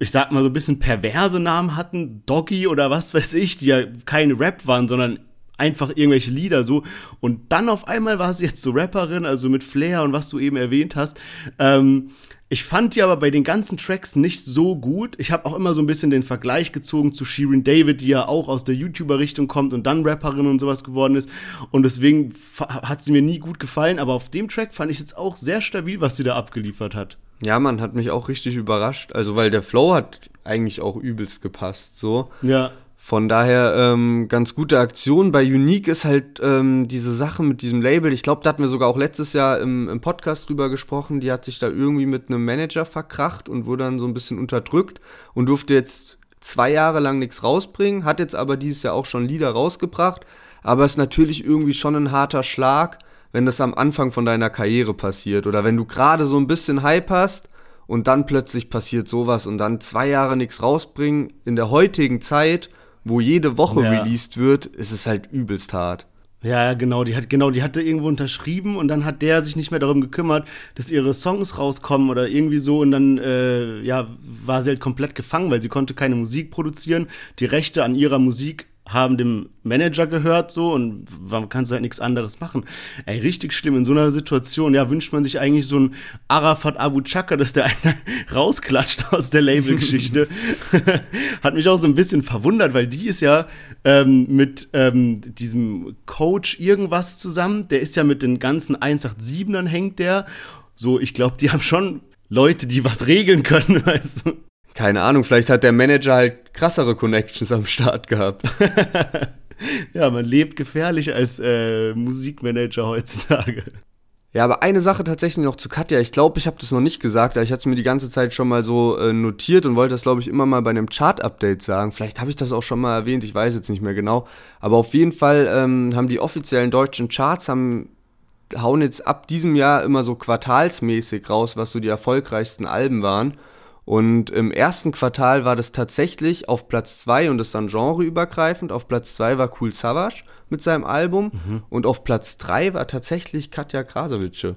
ich sag mal so ein bisschen perverse Namen hatten, Doggy oder was weiß ich, die ja keine Rap waren, sondern einfach irgendwelche Lieder so. Und dann auf einmal war sie jetzt so Rapperin, also mit Flair und was du eben erwähnt hast. Ähm, ich fand die aber bei den ganzen Tracks nicht so gut. Ich habe auch immer so ein bisschen den Vergleich gezogen zu Shirin David, die ja auch aus der YouTuber-Richtung kommt und dann Rapperin und sowas geworden ist. Und deswegen hat sie mir nie gut gefallen. Aber auf dem Track fand ich jetzt auch sehr stabil, was sie da abgeliefert hat. Ja, man hat mich auch richtig überrascht. Also, weil der Flow hat eigentlich auch übelst gepasst, so. Ja. Von daher ähm, ganz gute Aktion. Bei Unique ist halt ähm, diese Sache mit diesem Label. Ich glaube, da hatten wir sogar auch letztes Jahr im, im Podcast drüber gesprochen. Die hat sich da irgendwie mit einem Manager verkracht und wurde dann so ein bisschen unterdrückt und durfte jetzt zwei Jahre lang nichts rausbringen. Hat jetzt aber dieses Jahr auch schon Lieder rausgebracht. Aber ist natürlich irgendwie schon ein harter Schlag, wenn das am Anfang von deiner Karriere passiert oder wenn du gerade so ein bisschen Hype hast und dann plötzlich passiert sowas und dann zwei Jahre nichts rausbringen in der heutigen Zeit wo jede Woche ja. released wird, ist es halt übelst hart. Ja, genau, die hat genau, die hatte irgendwo unterschrieben und dann hat der sich nicht mehr darum gekümmert, dass ihre Songs rauskommen oder irgendwie so und dann äh, ja, war sie halt komplett gefangen, weil sie konnte keine Musik produzieren. Die Rechte an ihrer Musik haben dem Manager gehört so und man kann halt nichts anderes machen. Ey, richtig schlimm. In so einer Situation, ja, wünscht man sich eigentlich so ein Arafat Abu Chaka, dass der [laughs] einen rausklatscht aus der Labelgeschichte. [laughs] Hat mich auch so ein bisschen verwundert, weil die ist ja ähm, mit ähm, diesem Coach irgendwas zusammen. Der ist ja mit den ganzen 187ern hängt der. So, ich glaube, die haben schon Leute, die was regeln können, [laughs] weißt du keine Ahnung, vielleicht hat der Manager halt krassere Connections am Start gehabt. [laughs] ja, man lebt gefährlich als äh, Musikmanager heutzutage. Ja, aber eine Sache tatsächlich noch zu Katja. Ich glaube, ich habe das noch nicht gesagt, aber ich hatte es mir die ganze Zeit schon mal so äh, notiert und wollte das, glaube ich, immer mal bei einem Chart-Update sagen. Vielleicht habe ich das auch schon mal erwähnt, ich weiß jetzt nicht mehr genau. Aber auf jeden Fall ähm, haben die offiziellen deutschen Charts haben, hauen jetzt ab diesem Jahr immer so quartalsmäßig raus, was so die erfolgreichsten Alben waren. Und im ersten Quartal war das tatsächlich auf Platz 2 und das dann genreübergreifend. Auf Platz 2 war Cool Savage mit seinem Album mhm. und auf Platz 3 war tatsächlich Katja Krasavice.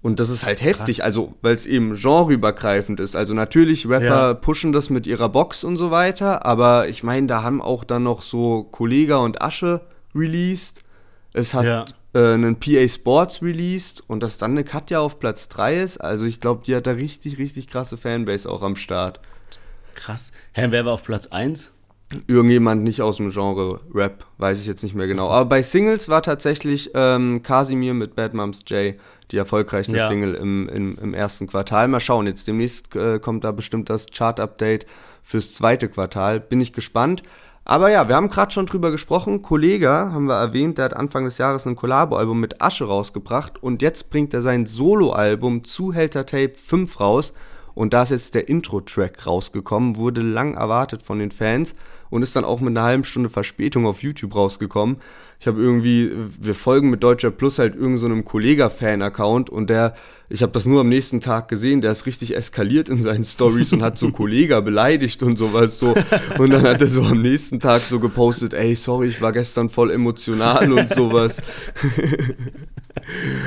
Und das ist halt heftig, Krass. also weil es eben genreübergreifend ist. Also natürlich, Rapper ja. pushen das mit ihrer Box und so weiter, aber ich meine, da haben auch dann noch so Kollega und Asche released. Es hat ja äh, einen PA Sports released und dass dann eine Katja auf Platz 3 ist. Also ich glaube, die hat da richtig, richtig krasse Fanbase auch am Start. Krass. Hä, wer war auf Platz 1? Irgendjemand nicht aus dem Genre Rap, weiß ich jetzt nicht mehr genau. Aber bei Singles war tatsächlich ähm, Casimir mit Bad Moms J die erfolgreichste ja. Single im, im, im, ersten Quartal. Mal schauen, jetzt demnächst äh, kommt da bestimmt das Chart-Update fürs zweite Quartal. Bin ich gespannt. Aber ja, wir haben gerade schon drüber gesprochen. Kollega haben wir erwähnt, der hat Anfang des Jahres ein Collabo-Album mit Asche rausgebracht und jetzt bringt er sein Solo-Album Zuhälter Tape 5 raus. Und da ist jetzt der Intro-Track rausgekommen, wurde lang erwartet von den Fans und ist dann auch mit einer halben Stunde Verspätung auf YouTube rausgekommen. Ich habe irgendwie, wir folgen mit Deutscher Plus halt irgendeinem so Kollega-Fan-Account und der ich habe das nur am nächsten Tag gesehen, der ist richtig eskaliert in seinen Stories und hat so [laughs] Kollega beleidigt und sowas so. Und dann hat er so am nächsten Tag so gepostet, ey, sorry, ich war gestern voll emotional und sowas. [laughs]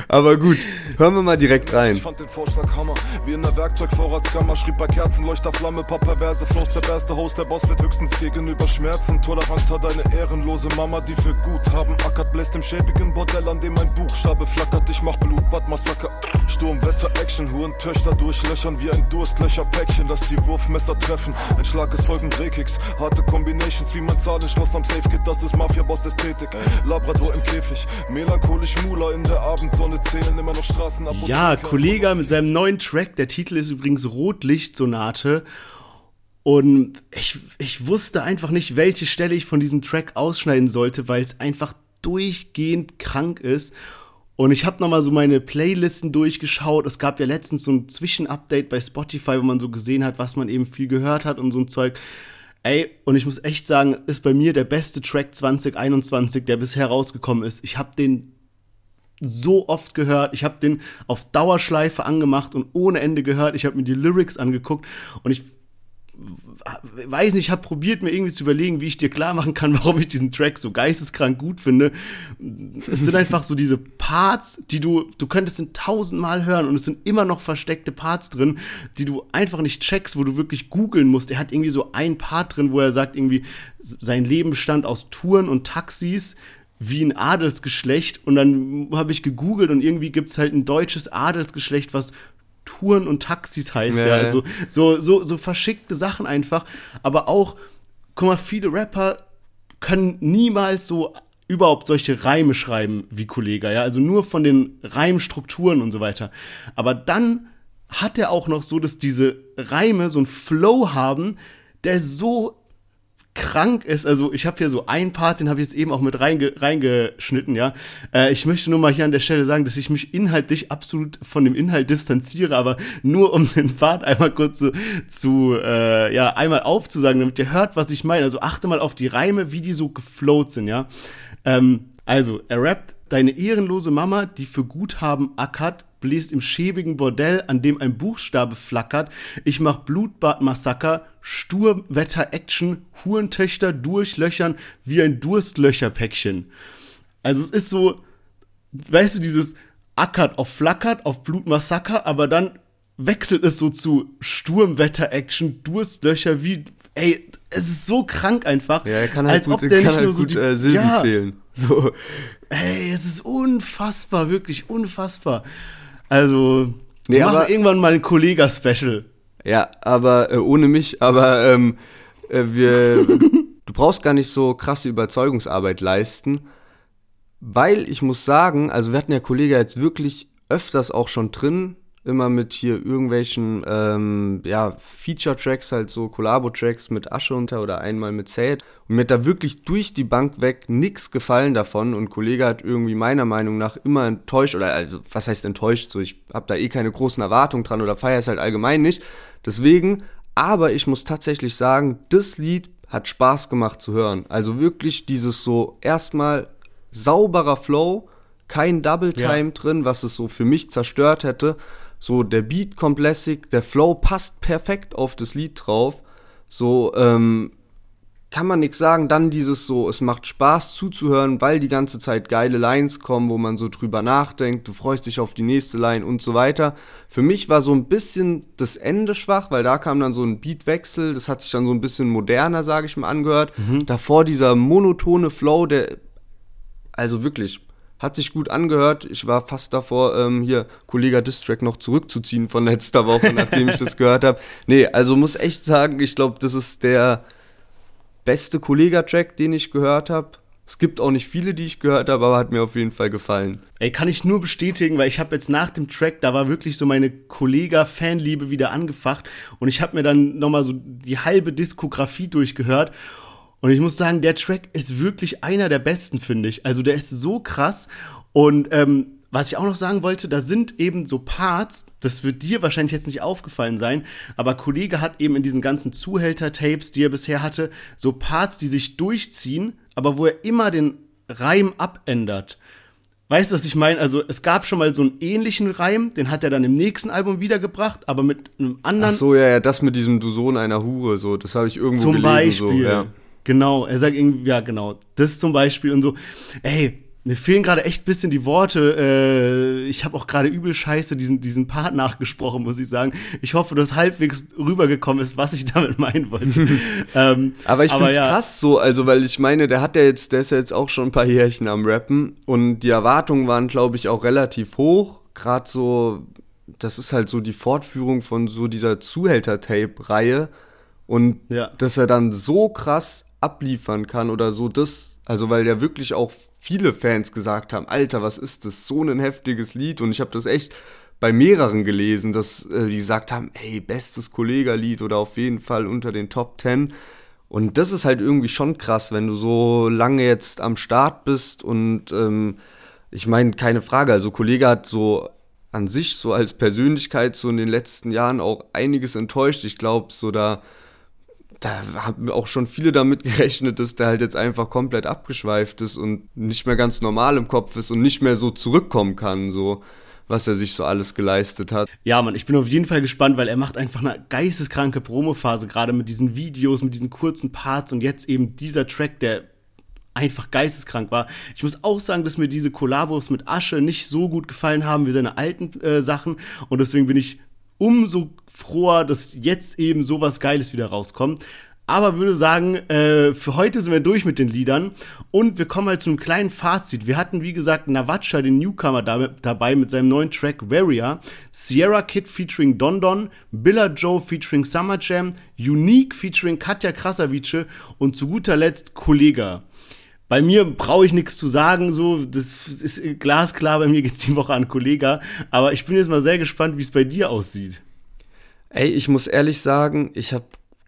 Aber gut, hören wir mal direkt rein. Ich fand den Vorschlag Hammer, wie in der Werkzeugvorratskammer, schrieb bei Kerzenleuchter Flamme, paar perverse Flows, der beste Host, der Boss wird höchstens gegenüber Schmerzen. Toleranter deine ehrenlose Mama, die für gut haben, ackert, bläst im schäbigen Bordell, an dem mein Buchstabe flackert. Ich mach Blutbad, Massaker, Sturm, Wetter, Action, Huren, Töchter durchlöchern wie ein Durstlöcher-Päckchen, lass die Wurfmesser treffen. Ein Schlag ist folgen Drehkicks, harte Combinations, wie mein Zahlenschloss am Safe geht, das ist Mafia-Boss-Ästhetik. Labrador im Käfig, melancholisch Mula in der Abendsonne zählen immer noch Straßen ab. Ja, Kollege mit seinem neuen Track, der Titel ist übrigens Rotlichtsonate. Und ich, ich wusste einfach nicht, welche Stelle ich von diesem Track ausschneiden sollte, weil es einfach durchgehend krank ist. Und ich habe nochmal so meine Playlisten durchgeschaut. Es gab ja letztens so ein Zwischenupdate bei Spotify, wo man so gesehen hat, was man eben viel gehört hat und so ein Zeug. Ey, und ich muss echt sagen, ist bei mir der beste Track 2021, der bisher rausgekommen ist. Ich habe den so oft gehört. Ich habe den auf Dauerschleife angemacht und ohne Ende gehört. Ich habe mir die Lyrics angeguckt und ich weiß nicht, ich habe probiert, mir irgendwie zu überlegen, wie ich dir klar machen kann, [laughs] warum ich diesen Track so geisteskrank gut finde. Es sind einfach so diese Parts, die du, du könntest ihn tausendmal hören und es sind immer noch versteckte Parts drin, die du einfach nicht checkst, wo du wirklich googeln musst. Er hat irgendwie so ein Part drin, wo er sagt, irgendwie, sein Leben bestand aus Touren und Taxis wie ein Adelsgeschlecht und dann habe ich gegoogelt und irgendwie gibt es halt ein deutsches Adelsgeschlecht, was Touren und Taxis heißt ja, Ja. Also so, so, so verschickte Sachen einfach. Aber auch, guck mal, viele Rapper können niemals so überhaupt solche Reime schreiben wie Kollega, ja. Also nur von den Reimstrukturen und so weiter. Aber dann hat er auch noch so, dass diese Reime so einen Flow haben, der so krank ist. Also ich habe hier so ein Part, den habe ich jetzt eben auch mit reinge reingeschnitten, ja. Äh, ich möchte nur mal hier an der Stelle sagen, dass ich mich inhaltlich absolut von dem Inhalt distanziere, aber nur um [laughs] den Part einmal kurz zu, zu äh, ja, einmal aufzusagen, damit ihr hört, was ich meine. Also achte mal auf die Reime, wie die so geflowt sind, ja. Ähm, also, er rappt, deine ehrenlose Mama, die für Guthaben ackert, bläst im schäbigen Bordell, an dem ein Buchstabe flackert. Ich mach Blutbad-Massaker, Sturmwetter-Action, Hurentöchter durchlöchern wie ein Durstlöcherpäckchen. Also es ist so, weißt du, dieses ackert auf flackert, auf Blutmassaker, aber dann wechselt es so zu Sturmwetter-Action, Durstlöcher wie, ey, es ist so krank einfach. Ja, er kann halt als gut, ob der kann nicht halt nur so gut die, äh, Silben ja, zählen. So. Ey, es ist unfassbar, wirklich unfassbar. Also, Nee, wir machen aber- irgendwann mal ein Kollega-Special. Ja, aber äh, ohne mich, aber ähm, äh, wir, du brauchst gar nicht so krasse Überzeugungsarbeit leisten, weil ich muss sagen, also wir hatten ja Kollege jetzt wirklich öfters auch schon drin, immer mit hier irgendwelchen, ähm, ja, Feature-Tracks, halt so Collabo-Tracks mit Asche unter oder einmal mit Zäht. Und mir hat da wirklich durch die Bank weg nix gefallen davon und Kollege hat irgendwie meiner Meinung nach immer enttäuscht, oder also, was heißt enttäuscht, so, ich habe da eh keine großen Erwartungen dran oder feiere es halt allgemein nicht. Deswegen, aber ich muss tatsächlich sagen, das Lied hat Spaß gemacht zu hören. Also wirklich dieses so erstmal sauberer Flow, kein Double Time Ja. drin, was es so für mich zerstört hätte. So der Beat kommt lässig, der Flow passt perfekt auf das Lied drauf. So ähm, kann man nichts sagen. Dann dieses so, es macht Spaß zuzuhören, weil die ganze Zeit geile Lines kommen, wo man so drüber nachdenkt. Du freust dich auf die nächste Line und so weiter. Für mich war so ein bisschen das Ende schwach, weil da kam dann so ein Beatwechsel. Das hat sich dann so ein bisschen moderner, sage ich mal, angehört. Davor dieser monotone Flow, der also wirklich, hat sich gut angehört. Ich war fast davor, ähm, hier Kollega Distrack noch zurückzuziehen von letzter Woche, nachdem ich das [laughs] gehört habe. Nee, also muss echt sagen, ich glaube, das ist der beste Kollega-Track, den ich gehört habe. Es gibt auch nicht viele, die ich gehört habe, aber hat mir auf jeden Fall gefallen. Ey, kann ich nur bestätigen, weil ich habe jetzt nach dem Track, da war wirklich so meine Kollega-Fanliebe wieder angefacht und ich habe mir dann nochmal so die halbe Diskografie durchgehört und ich muss sagen, der Track ist wirklich einer der besten, finde ich. Also der ist so krass und ähm, was ich auch noch sagen wollte, da sind eben so Parts, das wird dir wahrscheinlich jetzt nicht aufgefallen sein, aber Kollege hat eben in diesen ganzen Zuhälter-Tapes, die er bisher hatte, so Parts, die sich durchziehen, aber wo er immer den Reim abändert. Weißt du, was ich meine? Also, es gab schon mal so einen ähnlichen Reim, den hat er dann im nächsten Album wiedergebracht, aber mit einem Ach anderen so, ja, ja, das mit diesem Du Sohn einer Hure, so, das habe ich irgendwo zum gelesen. Beispiel. So, ja. Genau, er sagt irgendwie, ja, genau, das zum Beispiel und so. Ey, mir fehlen gerade echt bisschen die Worte. Äh, ich habe auch gerade übel scheiße diesen, diesen Part [laughs] nachgesprochen, muss ich sagen. Ich hoffe, dass halbwegs rübergekommen ist, was ich [laughs] damit meinen wollte. [laughs] ähm, Aber ich finde es ja. krass so, also weil ich meine, der hat ja jetzt, der ist ja jetzt auch schon ein paar Jährchen am Rappen und die Erwartungen waren, glaube ich, auch relativ hoch. Gerade so, das ist halt so die Fortführung von so dieser Zuhälter-Tape-Reihe und Ja. dass er dann so krass abliefern kann oder so das, also weil ja wirklich auch viele Fans gesagt haben, Alter, was ist das, so ein heftiges Lied. Und ich habe das echt bei mehreren gelesen, dass äh, gesagt haben, ey, bestes Kollegerlied oder auf jeden Fall unter den Top 10 und das ist halt irgendwie schon krass, wenn du so lange jetzt am Start bist und ähm, ich meine, keine Frage, also Kollege hat so an sich so als Persönlichkeit so in den letzten Jahren auch einiges enttäuscht. Ich glaube, so da da haben auch schon viele damit [laughs] gerechnet, dass der halt jetzt einfach komplett abgeschweift ist und nicht mehr ganz normal im Kopf ist und nicht mehr so zurückkommen kann, so was er sich so alles geleistet hat. Ja, Mann, ich bin auf jeden Fall gespannt, weil er macht einfach eine geisteskranke Promophase, gerade mit diesen Videos, mit diesen kurzen Parts und jetzt eben dieser Track, der einfach geisteskrank war. Ich muss auch sagen, dass mir diese Kollabos mit Asche nicht so gut gefallen haben wie seine alten äh, Sachen und deswegen bin ich umso froher, dass jetzt eben sowas Geiles wieder rauskommt. Aber würde sagen, äh, für heute sind wir durch mit den Liedern und wir kommen halt zu einem kleinen Fazit. Wir hatten, wie gesagt, Navacha, den Newcomer, da, dabei mit seinem neuen Track Varia, Sierra Kid featuring Don Don, Billa Joe featuring Summer Jam, Unique featuring Katja Krasavice und zu guter Letzt Kollega. Bei mir brauche ich nichts zu sagen, so, das ist glasklar, bei mir geht's die Woche an Kollega, aber ich bin jetzt mal sehr gespannt, wie es bei dir aussieht. Ey, ich muss ehrlich sagen, ich habe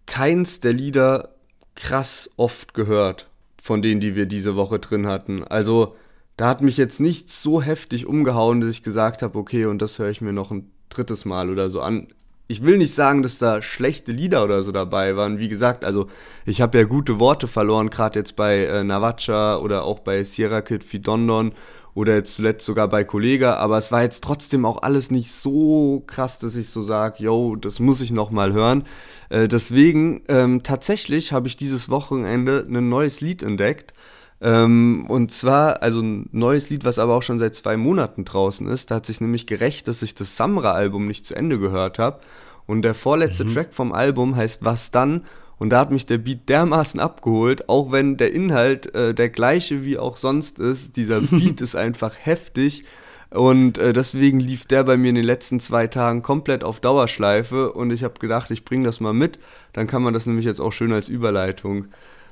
keins der Lieder krass oft gehört, von denen, die wir diese Woche drin hatten. Also, da hat mich jetzt nichts so heftig umgehauen, dass ich gesagt habe, okay, und das höre ich mir noch ein drittes Mal oder so an. Ich will nicht sagen, dass da schlechte Lieder oder so dabei waren. Wie gesagt, also ich habe ja gute Worte verloren, gerade jetzt bei äh, Navacha oder auch bei Sierra Kid Fidondon oder jetzt zuletzt sogar bei Kollega, aber es war jetzt trotzdem auch alles nicht so krass, dass ich so sage, yo, das muss ich noch mal hören. Äh, deswegen, ähm, tatsächlich habe ich dieses Wochenende ein neues Lied entdeckt. Ähm, und zwar, also ein neues Lied, was aber auch schon seit zwei Monaten draußen ist. Da hat sich nämlich gerecht, dass ich das Samra-Album nicht zu Ende gehört habe. Und der vorletzte mhm. Track vom Album heißt Was dann? Und da hat mich der Beat dermaßen abgeholt, auch wenn der Inhalt äh, der gleiche wie auch sonst ist. Dieser [laughs] Beat ist einfach heftig. Und äh, deswegen lief der bei mir in den letzten zwei Tagen komplett auf Dauerschleife. Und ich habe gedacht, ich bringe das mal mit. Dann kann man das nämlich jetzt auch schön als Überleitung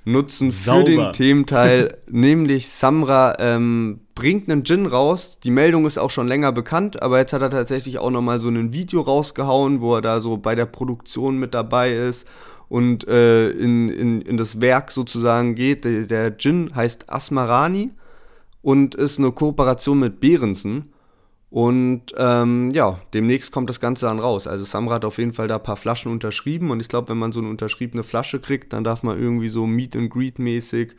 nutzen Sauber. für den Thementeil. [laughs] nämlich Samra ähm, bringt einen Gin raus. Die Meldung ist auch schon länger bekannt, aber jetzt hat er tatsächlich auch nochmal so ein Video rausgehauen, wo er da so bei der Produktion mit dabei ist und äh, in, in, in das Werk sozusagen geht. Der, der Gin heißt Asmarani und ist eine Kooperation mit Behrensen. Und ähm, ja, demnächst kommt das Ganze dann raus. Also Samra hat auf jeden Fall da ein paar Flaschen unterschrieben und ich glaube, wenn man so eine unterschriebene Flasche kriegt, dann darf man irgendwie so Meet and Greet mäßig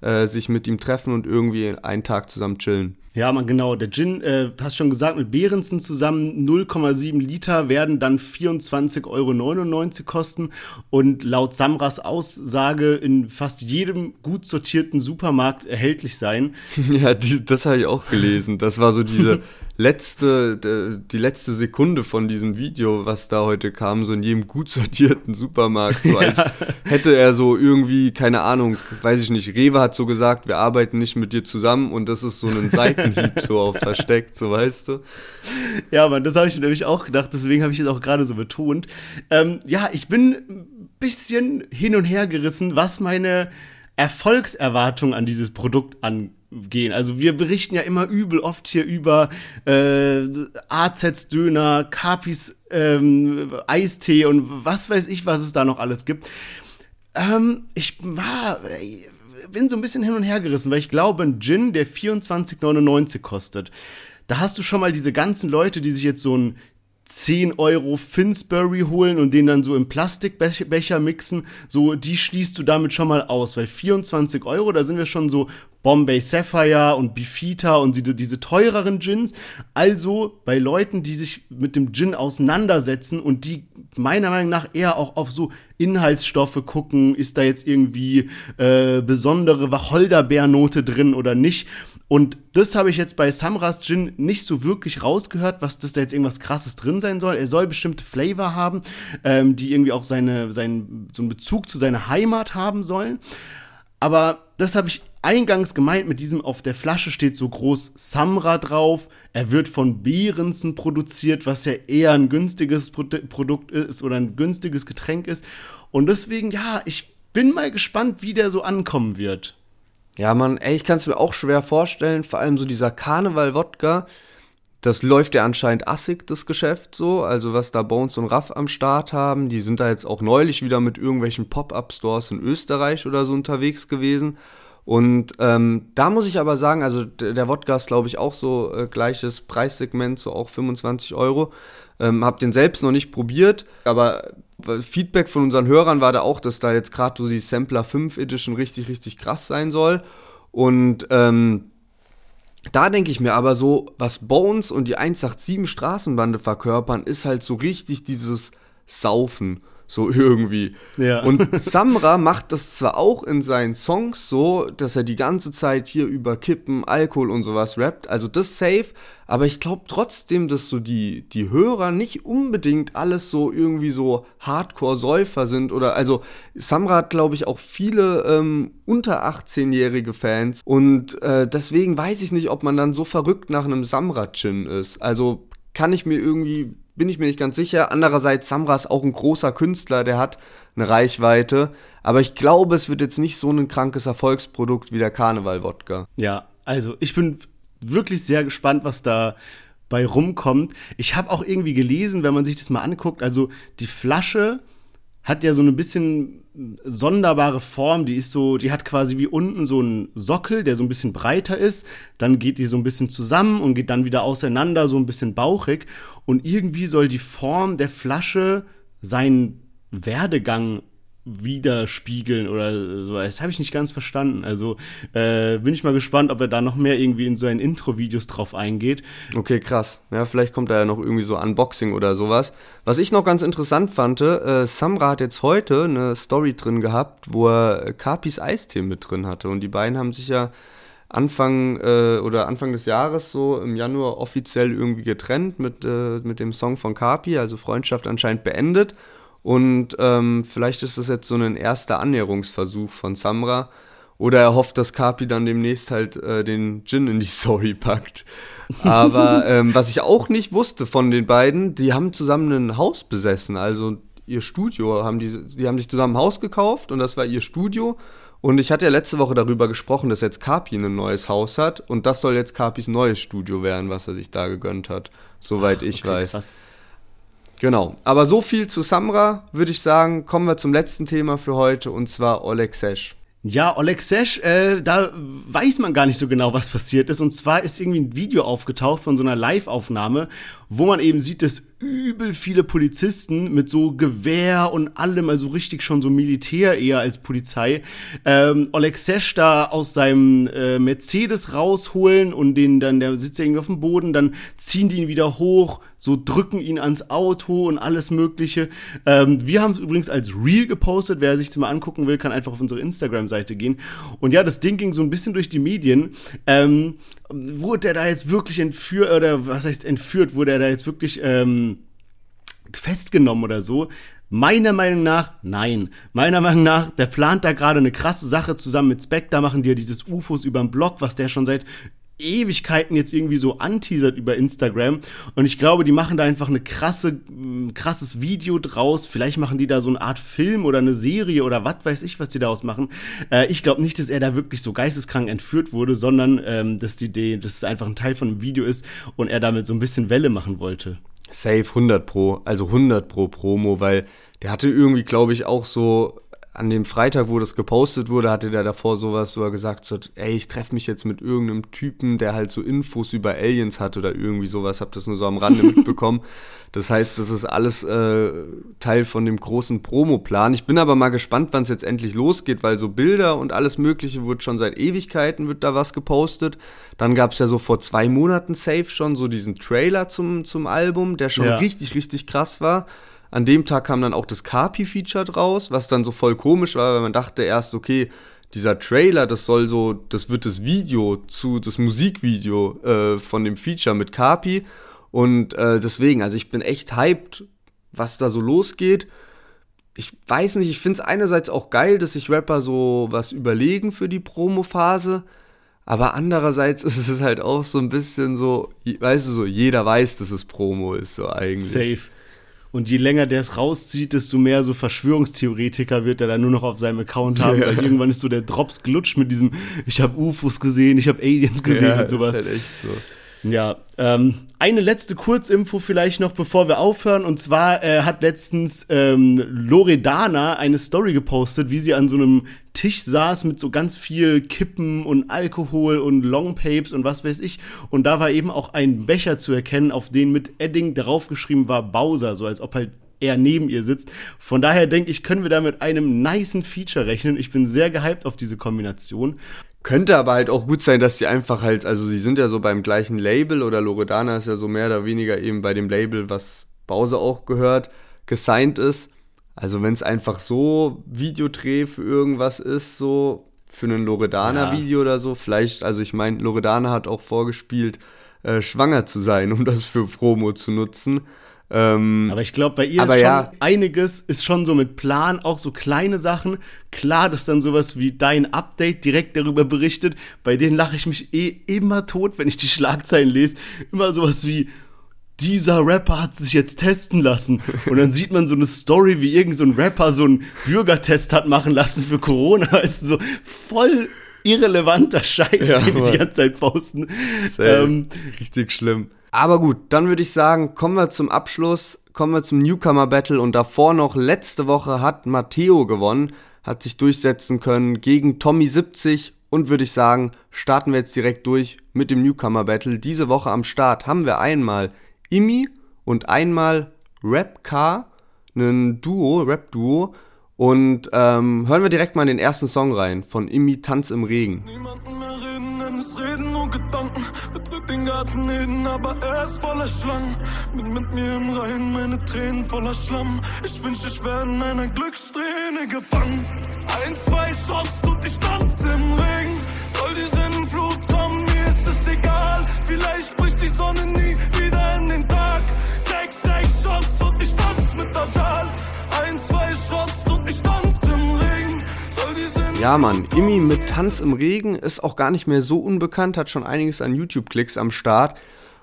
äh, sich mit ihm treffen und irgendwie einen Tag zusammen chillen. Ja, man, genau. Der Gin, äh, hast schon gesagt, mit Behrensen zusammen 0,7 Liter werden dann 24,99 Euro kosten und laut Samras Aussage in fast jedem gut sortierten Supermarkt erhältlich sein. [laughs] Ja, die, das habe ich auch gelesen. Das war so diese [laughs] letzte, die letzte Sekunde von diesem Video, was da heute kam, so in jedem gut sortierten Supermarkt, so [laughs] als ja. hätte er so irgendwie, keine Ahnung, weiß ich nicht, Rewe hat so gesagt, wir arbeiten nicht mit dir zusammen und das ist so ein Seitenhieb so auf versteckt, so weißt du. Ja, Mann, das habe ich nämlich auch gedacht, deswegen habe ich es auch gerade so betont. Ähm, ja, ich bin ein bisschen hin und her gerissen, was meine Erfolgserwartung an dieses Produkt angeht gehen. Also wir berichten ja immer übel oft hier über äh, AZs Döner, Capis ähm, Eistee und was weiß ich, was es da noch alles gibt. Ähm, ich war, bin so ein bisschen hin und her gerissen, weil ich glaube, ein Gin, der 24,99 kostet, da hast du schon mal diese ganzen Leute, die sich jetzt so ein 10 Euro Finsbury holen und den dann so im Plastikbecher mixen, so die schließt du damit schon mal aus, weil 24 Euro, da sind wir schon so Bombay Sapphire und Bifita und diese, diese teureren Gins. Also bei Leuten, die sich mit dem Gin auseinandersetzen und die meiner Meinung nach eher auch auf so Inhaltsstoffe gucken, ist da jetzt irgendwie äh, besondere Wacholderbeernote drin oder nicht. Und das habe ich jetzt bei Samras Gin nicht so wirklich rausgehört, was dass da jetzt irgendwas krasses drin sein soll. Er soll bestimmte Flavor haben, ähm, die irgendwie auch seine, seinen, so einen Bezug zu seiner Heimat haben sollen. Aber das habe ich eingangs gemeint, mit diesem auf der Flasche steht so groß Samra drauf. Er wird von Behrensen produziert, was ja eher ein günstiges Produkt ist oder ein günstiges Getränk ist. Und deswegen, ja, ich bin mal gespannt, wie der so ankommen wird. Ja, Mann, ey, ich kann es mir auch schwer vorstellen, vor allem so dieser Karneval-Wodka, das läuft ja anscheinend assig, das Geschäft so, also was da Bones und Raff am Start haben, die sind da jetzt auch neulich wieder mit irgendwelchen Pop-Up-Stores in Österreich oder so unterwegs gewesen. Und ähm, da muss ich aber sagen, also der Wodka ist, glaube ich, auch so äh, gleiches Preissegment, so auch 25 Euro. Ähm, hab den selbst noch nicht probiert, aber Feedback von unseren Hörern war da auch, dass da jetzt gerade so die Sampler 5 Edition richtig, richtig krass sein soll. Und ähm, da denke ich mir aber so, was Bones und die 187 Straßenbande verkörpern, ist halt so richtig dieses Saufen. So [laughs] irgendwie. Ja. Und [laughs] Samra macht das zwar auch in seinen Songs so, dass er die ganze Zeit hier über Kippen, Alkohol und sowas rappt, also das safe, aber ich glaube trotzdem, dass so die, die Hörer nicht unbedingt alles so irgendwie so Hardcore-Säufer sind oder also Samra hat glaube ich auch viele ähm, unter 18-jährige Fans und äh, deswegen weiß ich nicht, ob man dann so verrückt nach einem Samra-Chin ist. Also kann ich mir irgendwie bin ich mir nicht ganz sicher. Andererseits, Samra ist auch ein großer Künstler, der hat eine Reichweite. Aber ich glaube, es wird jetzt nicht so ein krankes Erfolgsprodukt wie der Karneval-Wodka. Ja, also ich bin wirklich sehr gespannt, was da bei rumkommt. Ich habe auch irgendwie gelesen, wenn man sich das mal anguckt, also die Flasche hat ja so ein bisschen sonderbare Form, die ist so, die hat quasi wie unten so einen Sockel, der so ein bisschen breiter ist, dann geht die so ein bisschen zusammen und geht dann wieder auseinander, so ein bisschen bauchig. Und irgendwie soll die Form der Flasche seinen Werdegang widerspiegeln oder so. Das habe ich nicht ganz verstanden. Also äh, bin ich mal gespannt, ob er da noch mehr irgendwie in seinen Intro-Videos drauf eingeht. Okay, krass. Ja, vielleicht kommt da ja noch irgendwie so Unboxing oder sowas. Was ich noch ganz interessant fand, äh, Samra hat jetzt heute eine Story drin gehabt, wo er Capis Eistee mit drin hatte. Und die beiden haben sich ja Anfang äh, oder Anfang des Jahres so im Januar offiziell irgendwie getrennt mit, äh, mit dem Song von Capi, also Freundschaft anscheinend beendet. Und ähm, vielleicht ist das jetzt so ein erster Annäherungsversuch von Samra. Oder er hofft, dass Kapi dann demnächst halt äh, den Gin in die [laughs] Story packt. Aber ähm, was ich auch nicht wusste von den beiden, die haben zusammen ein Haus besessen. Also ihr Studio haben die, die haben sich zusammen ein Haus gekauft und das war ihr Studio. Und ich hatte ja letzte Woche darüber gesprochen, dass jetzt Kapi ein neues Haus hat und das soll jetzt Kapis neues Studio werden, was er sich da gegönnt hat, soweit Ach, ich okay, weiß. krass. Genau. Aber so viel zu Samra, würde ich sagen. Kommen wir zum letzten Thema für heute und zwar Oleg Sesh. Ja, Oleg Sesh, äh, da weiß man gar nicht so genau, was passiert ist. Und zwar ist irgendwie ein Video aufgetaucht von so einer Live-Aufnahme, wo man eben sieht, dass übel viele Polizisten mit so Gewehr und allem, also richtig schon so Militär eher als Polizei, ähm, Oleg Sesh da aus seinem äh, Mercedes rausholen und den dann, der sitzt ja irgendwie auf dem Boden, dann ziehen die ihn wieder hoch, so drücken ihn ans Auto und alles Mögliche. Ähm, wir haben es übrigens als Reel gepostet. Wer sich das mal angucken will, kann einfach auf unsere Instagram-Seite gehen. Und ja, das Ding ging so ein bisschen durch die Medien. Ähm, wurde er da jetzt wirklich entführt, oder was heißt entführt, wurde er da jetzt wirklich ähm, festgenommen oder so? Meiner Meinung nach, nein. Meiner Meinung nach, der plant da gerade eine krasse Sache zusammen mit Spectre, machen die ja dieses UFOs über den Blog, was der schon seit Ewigkeiten jetzt irgendwie so anteasert über Instagram. Und ich glaube, die machen da einfach eine krasse, ein krasses Video draus. Vielleicht machen die da so eine Art Film oder eine Serie oder was weiß ich, was die daraus machen. Äh, ich glaube nicht, dass er da wirklich so geisteskrank entführt wurde, sondern ähm, dass die Idee, dass es einfach ein Teil von einem Video ist und er damit so ein bisschen Welle machen wollte. Safe 100 Pro, also 100 Pro Promo, weil der hatte irgendwie, glaube ich, auch so an dem Freitag, wo das gepostet wurde, hatte der davor sowas, wo er gesagt hat, ey, ich treffe mich jetzt mit irgendeinem Typen, der halt so Infos über Aliens hat oder irgendwie sowas, hab das nur so am Rande [laughs] mitbekommen. Das heißt, das ist alles äh, Teil von dem großen Promoplan. Ich bin aber mal gespannt, wann es jetzt endlich losgeht, weil so Bilder und alles Mögliche wird schon seit Ewigkeiten wird da was gepostet. Dann gab es ja so vor zwei Monaten safe schon so diesen Trailer zum, zum Album, der schon Ja. richtig, richtig krass war. An dem Tag kam dann auch das Carpi-Feature draus, was dann so voll komisch war, weil man dachte erst, okay, dieser Trailer, das soll so, das wird das Video zu, das Musikvideo äh, von dem Feature mit Carpi. Und äh, deswegen, also ich bin echt hyped, was da so losgeht. Ich weiß nicht, ich finde es einerseits auch geil, dass sich Rapper so was überlegen für die Promo-Phase. Aber andererseits [laughs] ist es halt auch so ein bisschen so, weißt du, so, jeder weiß, dass es Promo ist, so eigentlich. Safe. Und je länger der es rauszieht, desto mehr so Verschwörungstheoretiker wird er dann nur noch auf seinem Account haben, Ja. weil irgendwann ist so der Drops gelutscht mit diesem, ich habe UFOs gesehen, ich habe Aliens gesehen ja, und sowas. Ist halt echt so. Ja, ähm, eine letzte Kurzinfo vielleicht noch, bevor wir aufhören. Und zwar äh, hat letztens ähm, Loredana eine Story gepostet, wie sie an so einem Tisch saß mit so ganz viel Kippen und Alkohol und Longpapes und was weiß ich. Und da war eben auch ein Becher zu erkennen, auf den mit Edding draufgeschrieben war Bowser, so als ob halt er neben ihr sitzt. Von daher denke ich, können wir da mit einem nicen Feature rechnen. Ich bin sehr gehypt auf diese Kombination. Könnte aber halt auch gut sein, dass die einfach halt, also sie sind ja so beim gleichen Label oder Loredana ist ja so mehr oder weniger eben bei dem Label, was Bause auch gehört, gesigned ist. Also wenn es einfach so Videodreh für irgendwas ist, so für ein Loredana-Video oder so, vielleicht, also ich meine, Loredana hat auch vorgespielt, äh, schwanger zu sein, [laughs] um das für Promo zu nutzen. Ähm, Aber ich glaube, bei ihr ist schon ja. einiges, ist schon so mit Plan, auch so kleine Sachen. Klar, dass dann sowas wie dein Update direkt darüber berichtet. Bei denen lache ich mich eh immer tot, wenn ich die Schlagzeilen lese. Immer sowas wie, dieser Rapper hat sich jetzt testen lassen. Und dann sieht man so eine Story, wie irgendein so ein Rapper so einen Bürgertest hat machen lassen für Corona. [laughs] Ist so voll irrelevanter Scheiß, Ja, den die die ganze Zeit posten. Ähm, Richtig schlimm. Aber gut, dann würde ich sagen, kommen wir zum Abschluss, kommen wir zum Newcomer Battle und davor noch letzte Woche hat Matteo gewonnen, hat sich durchsetzen können gegen Tommy 70 und würde ich sagen, starten wir jetzt direkt durch mit dem Newcomer Battle. Diese Woche am Start haben wir einmal Imi und einmal Rap ein Duo, Rap-Duo. Und ähm, hören wir direkt mal in den ersten Song rein von Imi Tanz im Regen. Niemanden mehr reden, denn es reden nur Gedanken. Betritt den Garten Eden, aber er ist voller Schlangen. Bin mit mir im Rhein, meine Tränen voller Schlamm. Ich wünschte, ich wäre in einer Glückssträhne gefangen. Ein, zwei Shots und ich tanze im Regen. Soll die Sinnflut kommen, mir ist es egal. Vielleicht bricht die Sonne nie Ja, Mann, Imi mit Tanz im Regen ist auch gar nicht mehr so unbekannt, hat schon einiges an YouTube-Klicks am Start.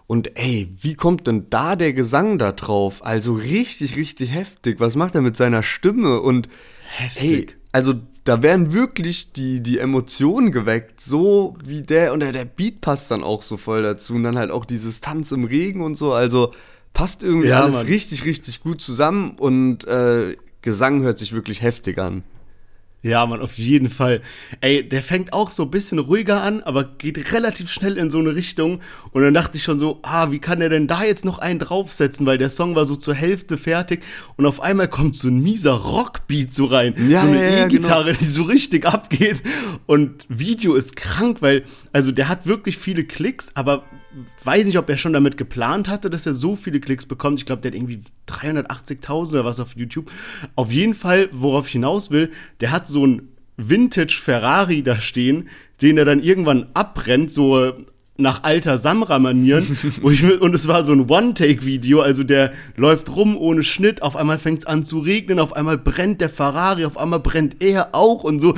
Und ey, wie kommt denn da der Gesang da drauf? Also richtig, richtig heftig. Was macht er mit seiner Stimme? Und ey, also da werden wirklich die, die Emotionen geweckt, so wie der, und der, der Beat passt dann auch so voll dazu. Und dann halt auch dieses Tanz im Regen und so. Also passt irgendwie Ja, alles Mann. richtig, richtig gut zusammen und äh, Gesang hört sich wirklich heftig an. Ja, man, auf jeden Fall. Ey, der fängt auch so ein bisschen ruhiger an, aber geht relativ schnell in so eine Richtung. Und dann dachte ich schon so, ah, wie kann er denn da jetzt noch einen draufsetzen? Weil der Song war so zur Hälfte fertig und auf einmal kommt so ein mieser Rockbeat so rein. Ja, so eine ja, ja, E-Gitarre, die so richtig abgeht. Und Video ist krank, weil, also der hat wirklich viele Klicks, aber weiß nicht, ob er schon damit geplant hatte, dass er so viele Klicks bekommt. Ich glaube, der hat irgendwie 380.000 oder was auf YouTube. Auf jeden Fall, worauf ich hinaus will, der hat so ein Vintage Ferrari da stehen, den er dann irgendwann abbrennt, so nach alter Samra-Manieren. [laughs] und es war so ein One-Take-Video, also der läuft rum ohne Schnitt, auf einmal fängt es an zu regnen, auf einmal brennt der Ferrari, auf einmal brennt er auch und so.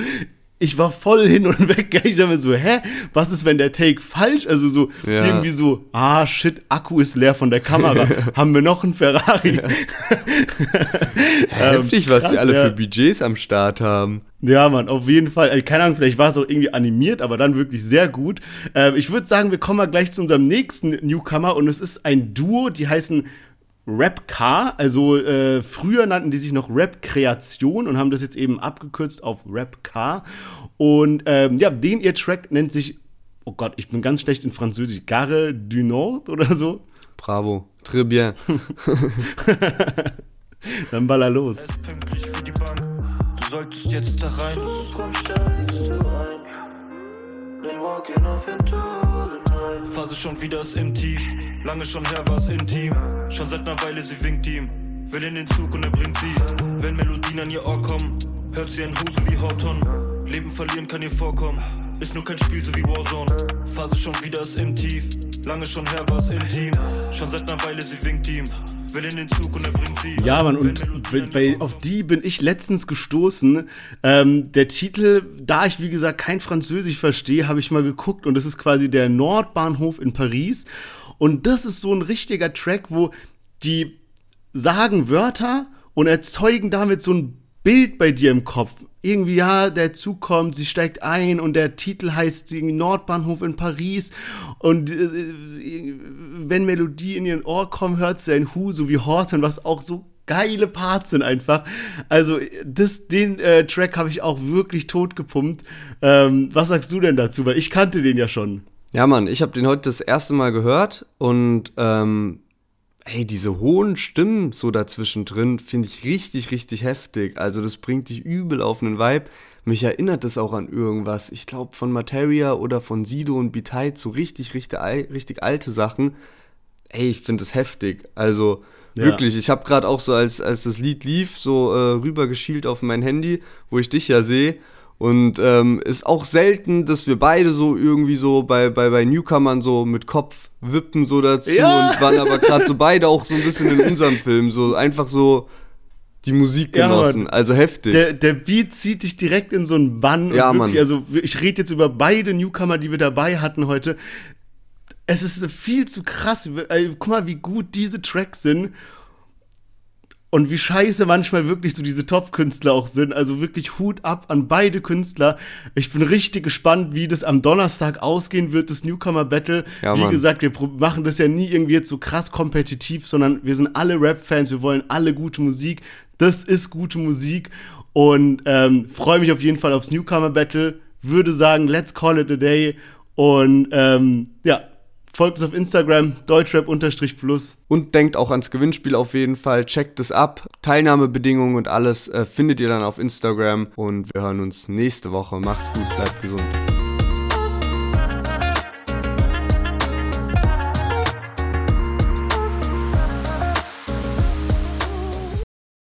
Ich war voll hin und [laughs] weg. Ich dachte mir so, hä? Was ist, wenn der Take falsch? Also so Ja. irgendwie so, ah shit, Akku ist leer von der Kamera. [laughs] Haben wir noch einen Ferrari? [laughs] Heftig, was krass, die alle ja. für Budgets am Start haben. Ja, Mann, auf jeden Fall. Also, keine Ahnung, vielleicht war es auch irgendwie animiert, aber dann wirklich sehr gut. Ähm, ich würde sagen, wir kommen mal gleich zu unserem nächsten Newcomer und es ist ein Duo, die heißen Rap Car. Also äh, früher nannten die sich noch Rap Kreation und haben das jetzt eben abgekürzt auf Rap Car. Und ähm, ja, den ihr Track nennt sich, oh Gott, ich bin ganz schlecht in Französisch, Gare du Nord oder so. Bravo. Très bien. [laughs] Dann baller los. Pünktlich für die Bank. Du solltest jetzt da rein. Komm, steigst du ein. Then walking off into the night. Phase schon wieder ist im Tief. Lange schon her war's intim. Schon seit ner Weile sie winkt ihm. Will in den Zug und er bringt sie. Wenn Melodien an ihr Ohr kommen, hört sie ein Husen wie Horton. Leben verlieren kann ihr vorkommen. Ist nur kein Spiel so wie Warzone. Phase schon wieder ist im Tief. Lange schon her war's intim. Schon seit ner Weile sie winkt ihm. Will in den Zug und er bringt sie. Ja, Mann, und bei, auf die bin ich letztens gestoßen. Ähm, der Titel, da ich wie gesagt kein Französisch verstehe, habe ich mal geguckt und das ist quasi der Nordbahnhof in Paris. Und das ist so ein richtiger Track, wo die sagen Wörter und erzeugen damit so ein Bild bei dir im Kopf. Irgendwie, ja, der Zug kommt, sie steigt ein und der Titel heißt irgendwie Nordbahnhof in Paris und äh, wenn Melodie in ihren Ohr kommt, hört sie ein Hu, so wie Horton, was auch so geile Parts sind einfach. Also das, den äh, Track habe ich auch wirklich tot gepumpt. Ähm, was sagst du denn dazu? Weil ich kannte den ja schon. Ja, Mann, ich habe den heute das erste Mal gehört und ähm, ey, diese hohen Stimmen so dazwischen drin, finde ich richtig, richtig heftig. Also das bringt dich übel auf einen Vibe. Mich erinnert das auch an irgendwas. Ich glaube von Materia oder von Sido und Bitite, so richtig, richtig, richtig alte Sachen. Ey, ich finde das heftig. Also Ja. wirklich, ich habe gerade auch so, als, als das Lied lief, so äh, rübergeschielt auf mein Handy, wo ich dich ja sehe. Und ähm, ist auch selten, dass wir beide so irgendwie so bei, bei, bei Newcomern so mit Kopf wippen so dazu Ja. und waren aber gerade so beide auch so ein bisschen in unserem Film, so einfach so die Musik Ja, genossen. Mann. also heftig. Der, der Beat zieht dich direkt in so einen Bann. Ja, und wirklich, Mann. Also ich rede jetzt über beide Newcomer, die wir dabei hatten heute. Es ist viel zu krass. Ey, Guck mal, wie gut diese Tracks sind. Und wie scheiße manchmal wirklich so diese Top-Künstler auch sind. Also wirklich Hut ab an beide Künstler. Ich bin richtig gespannt, wie das am Donnerstag ausgehen wird, das Newcomer-Battle. Ja, wie gesagt, wir machen das ja nie irgendwie jetzt so krass kompetitiv, sondern wir sind alle Rap-Fans, wir wollen alle gute Musik. Das ist gute Musik. Und ähm, freue mich auf jeden Fall aufs Newcomer-Battle. Würde sagen, let's call it a day. Und ähm, ja, folgt uns auf Instagram, deutschrap-plus. Und denkt auch ans Gewinnspiel auf jeden Fall. Checkt es ab. Teilnahmebedingungen und alles äh, findet ihr dann auf Instagram. Und wir hören uns nächste Woche. Macht's gut, bleibt gesund.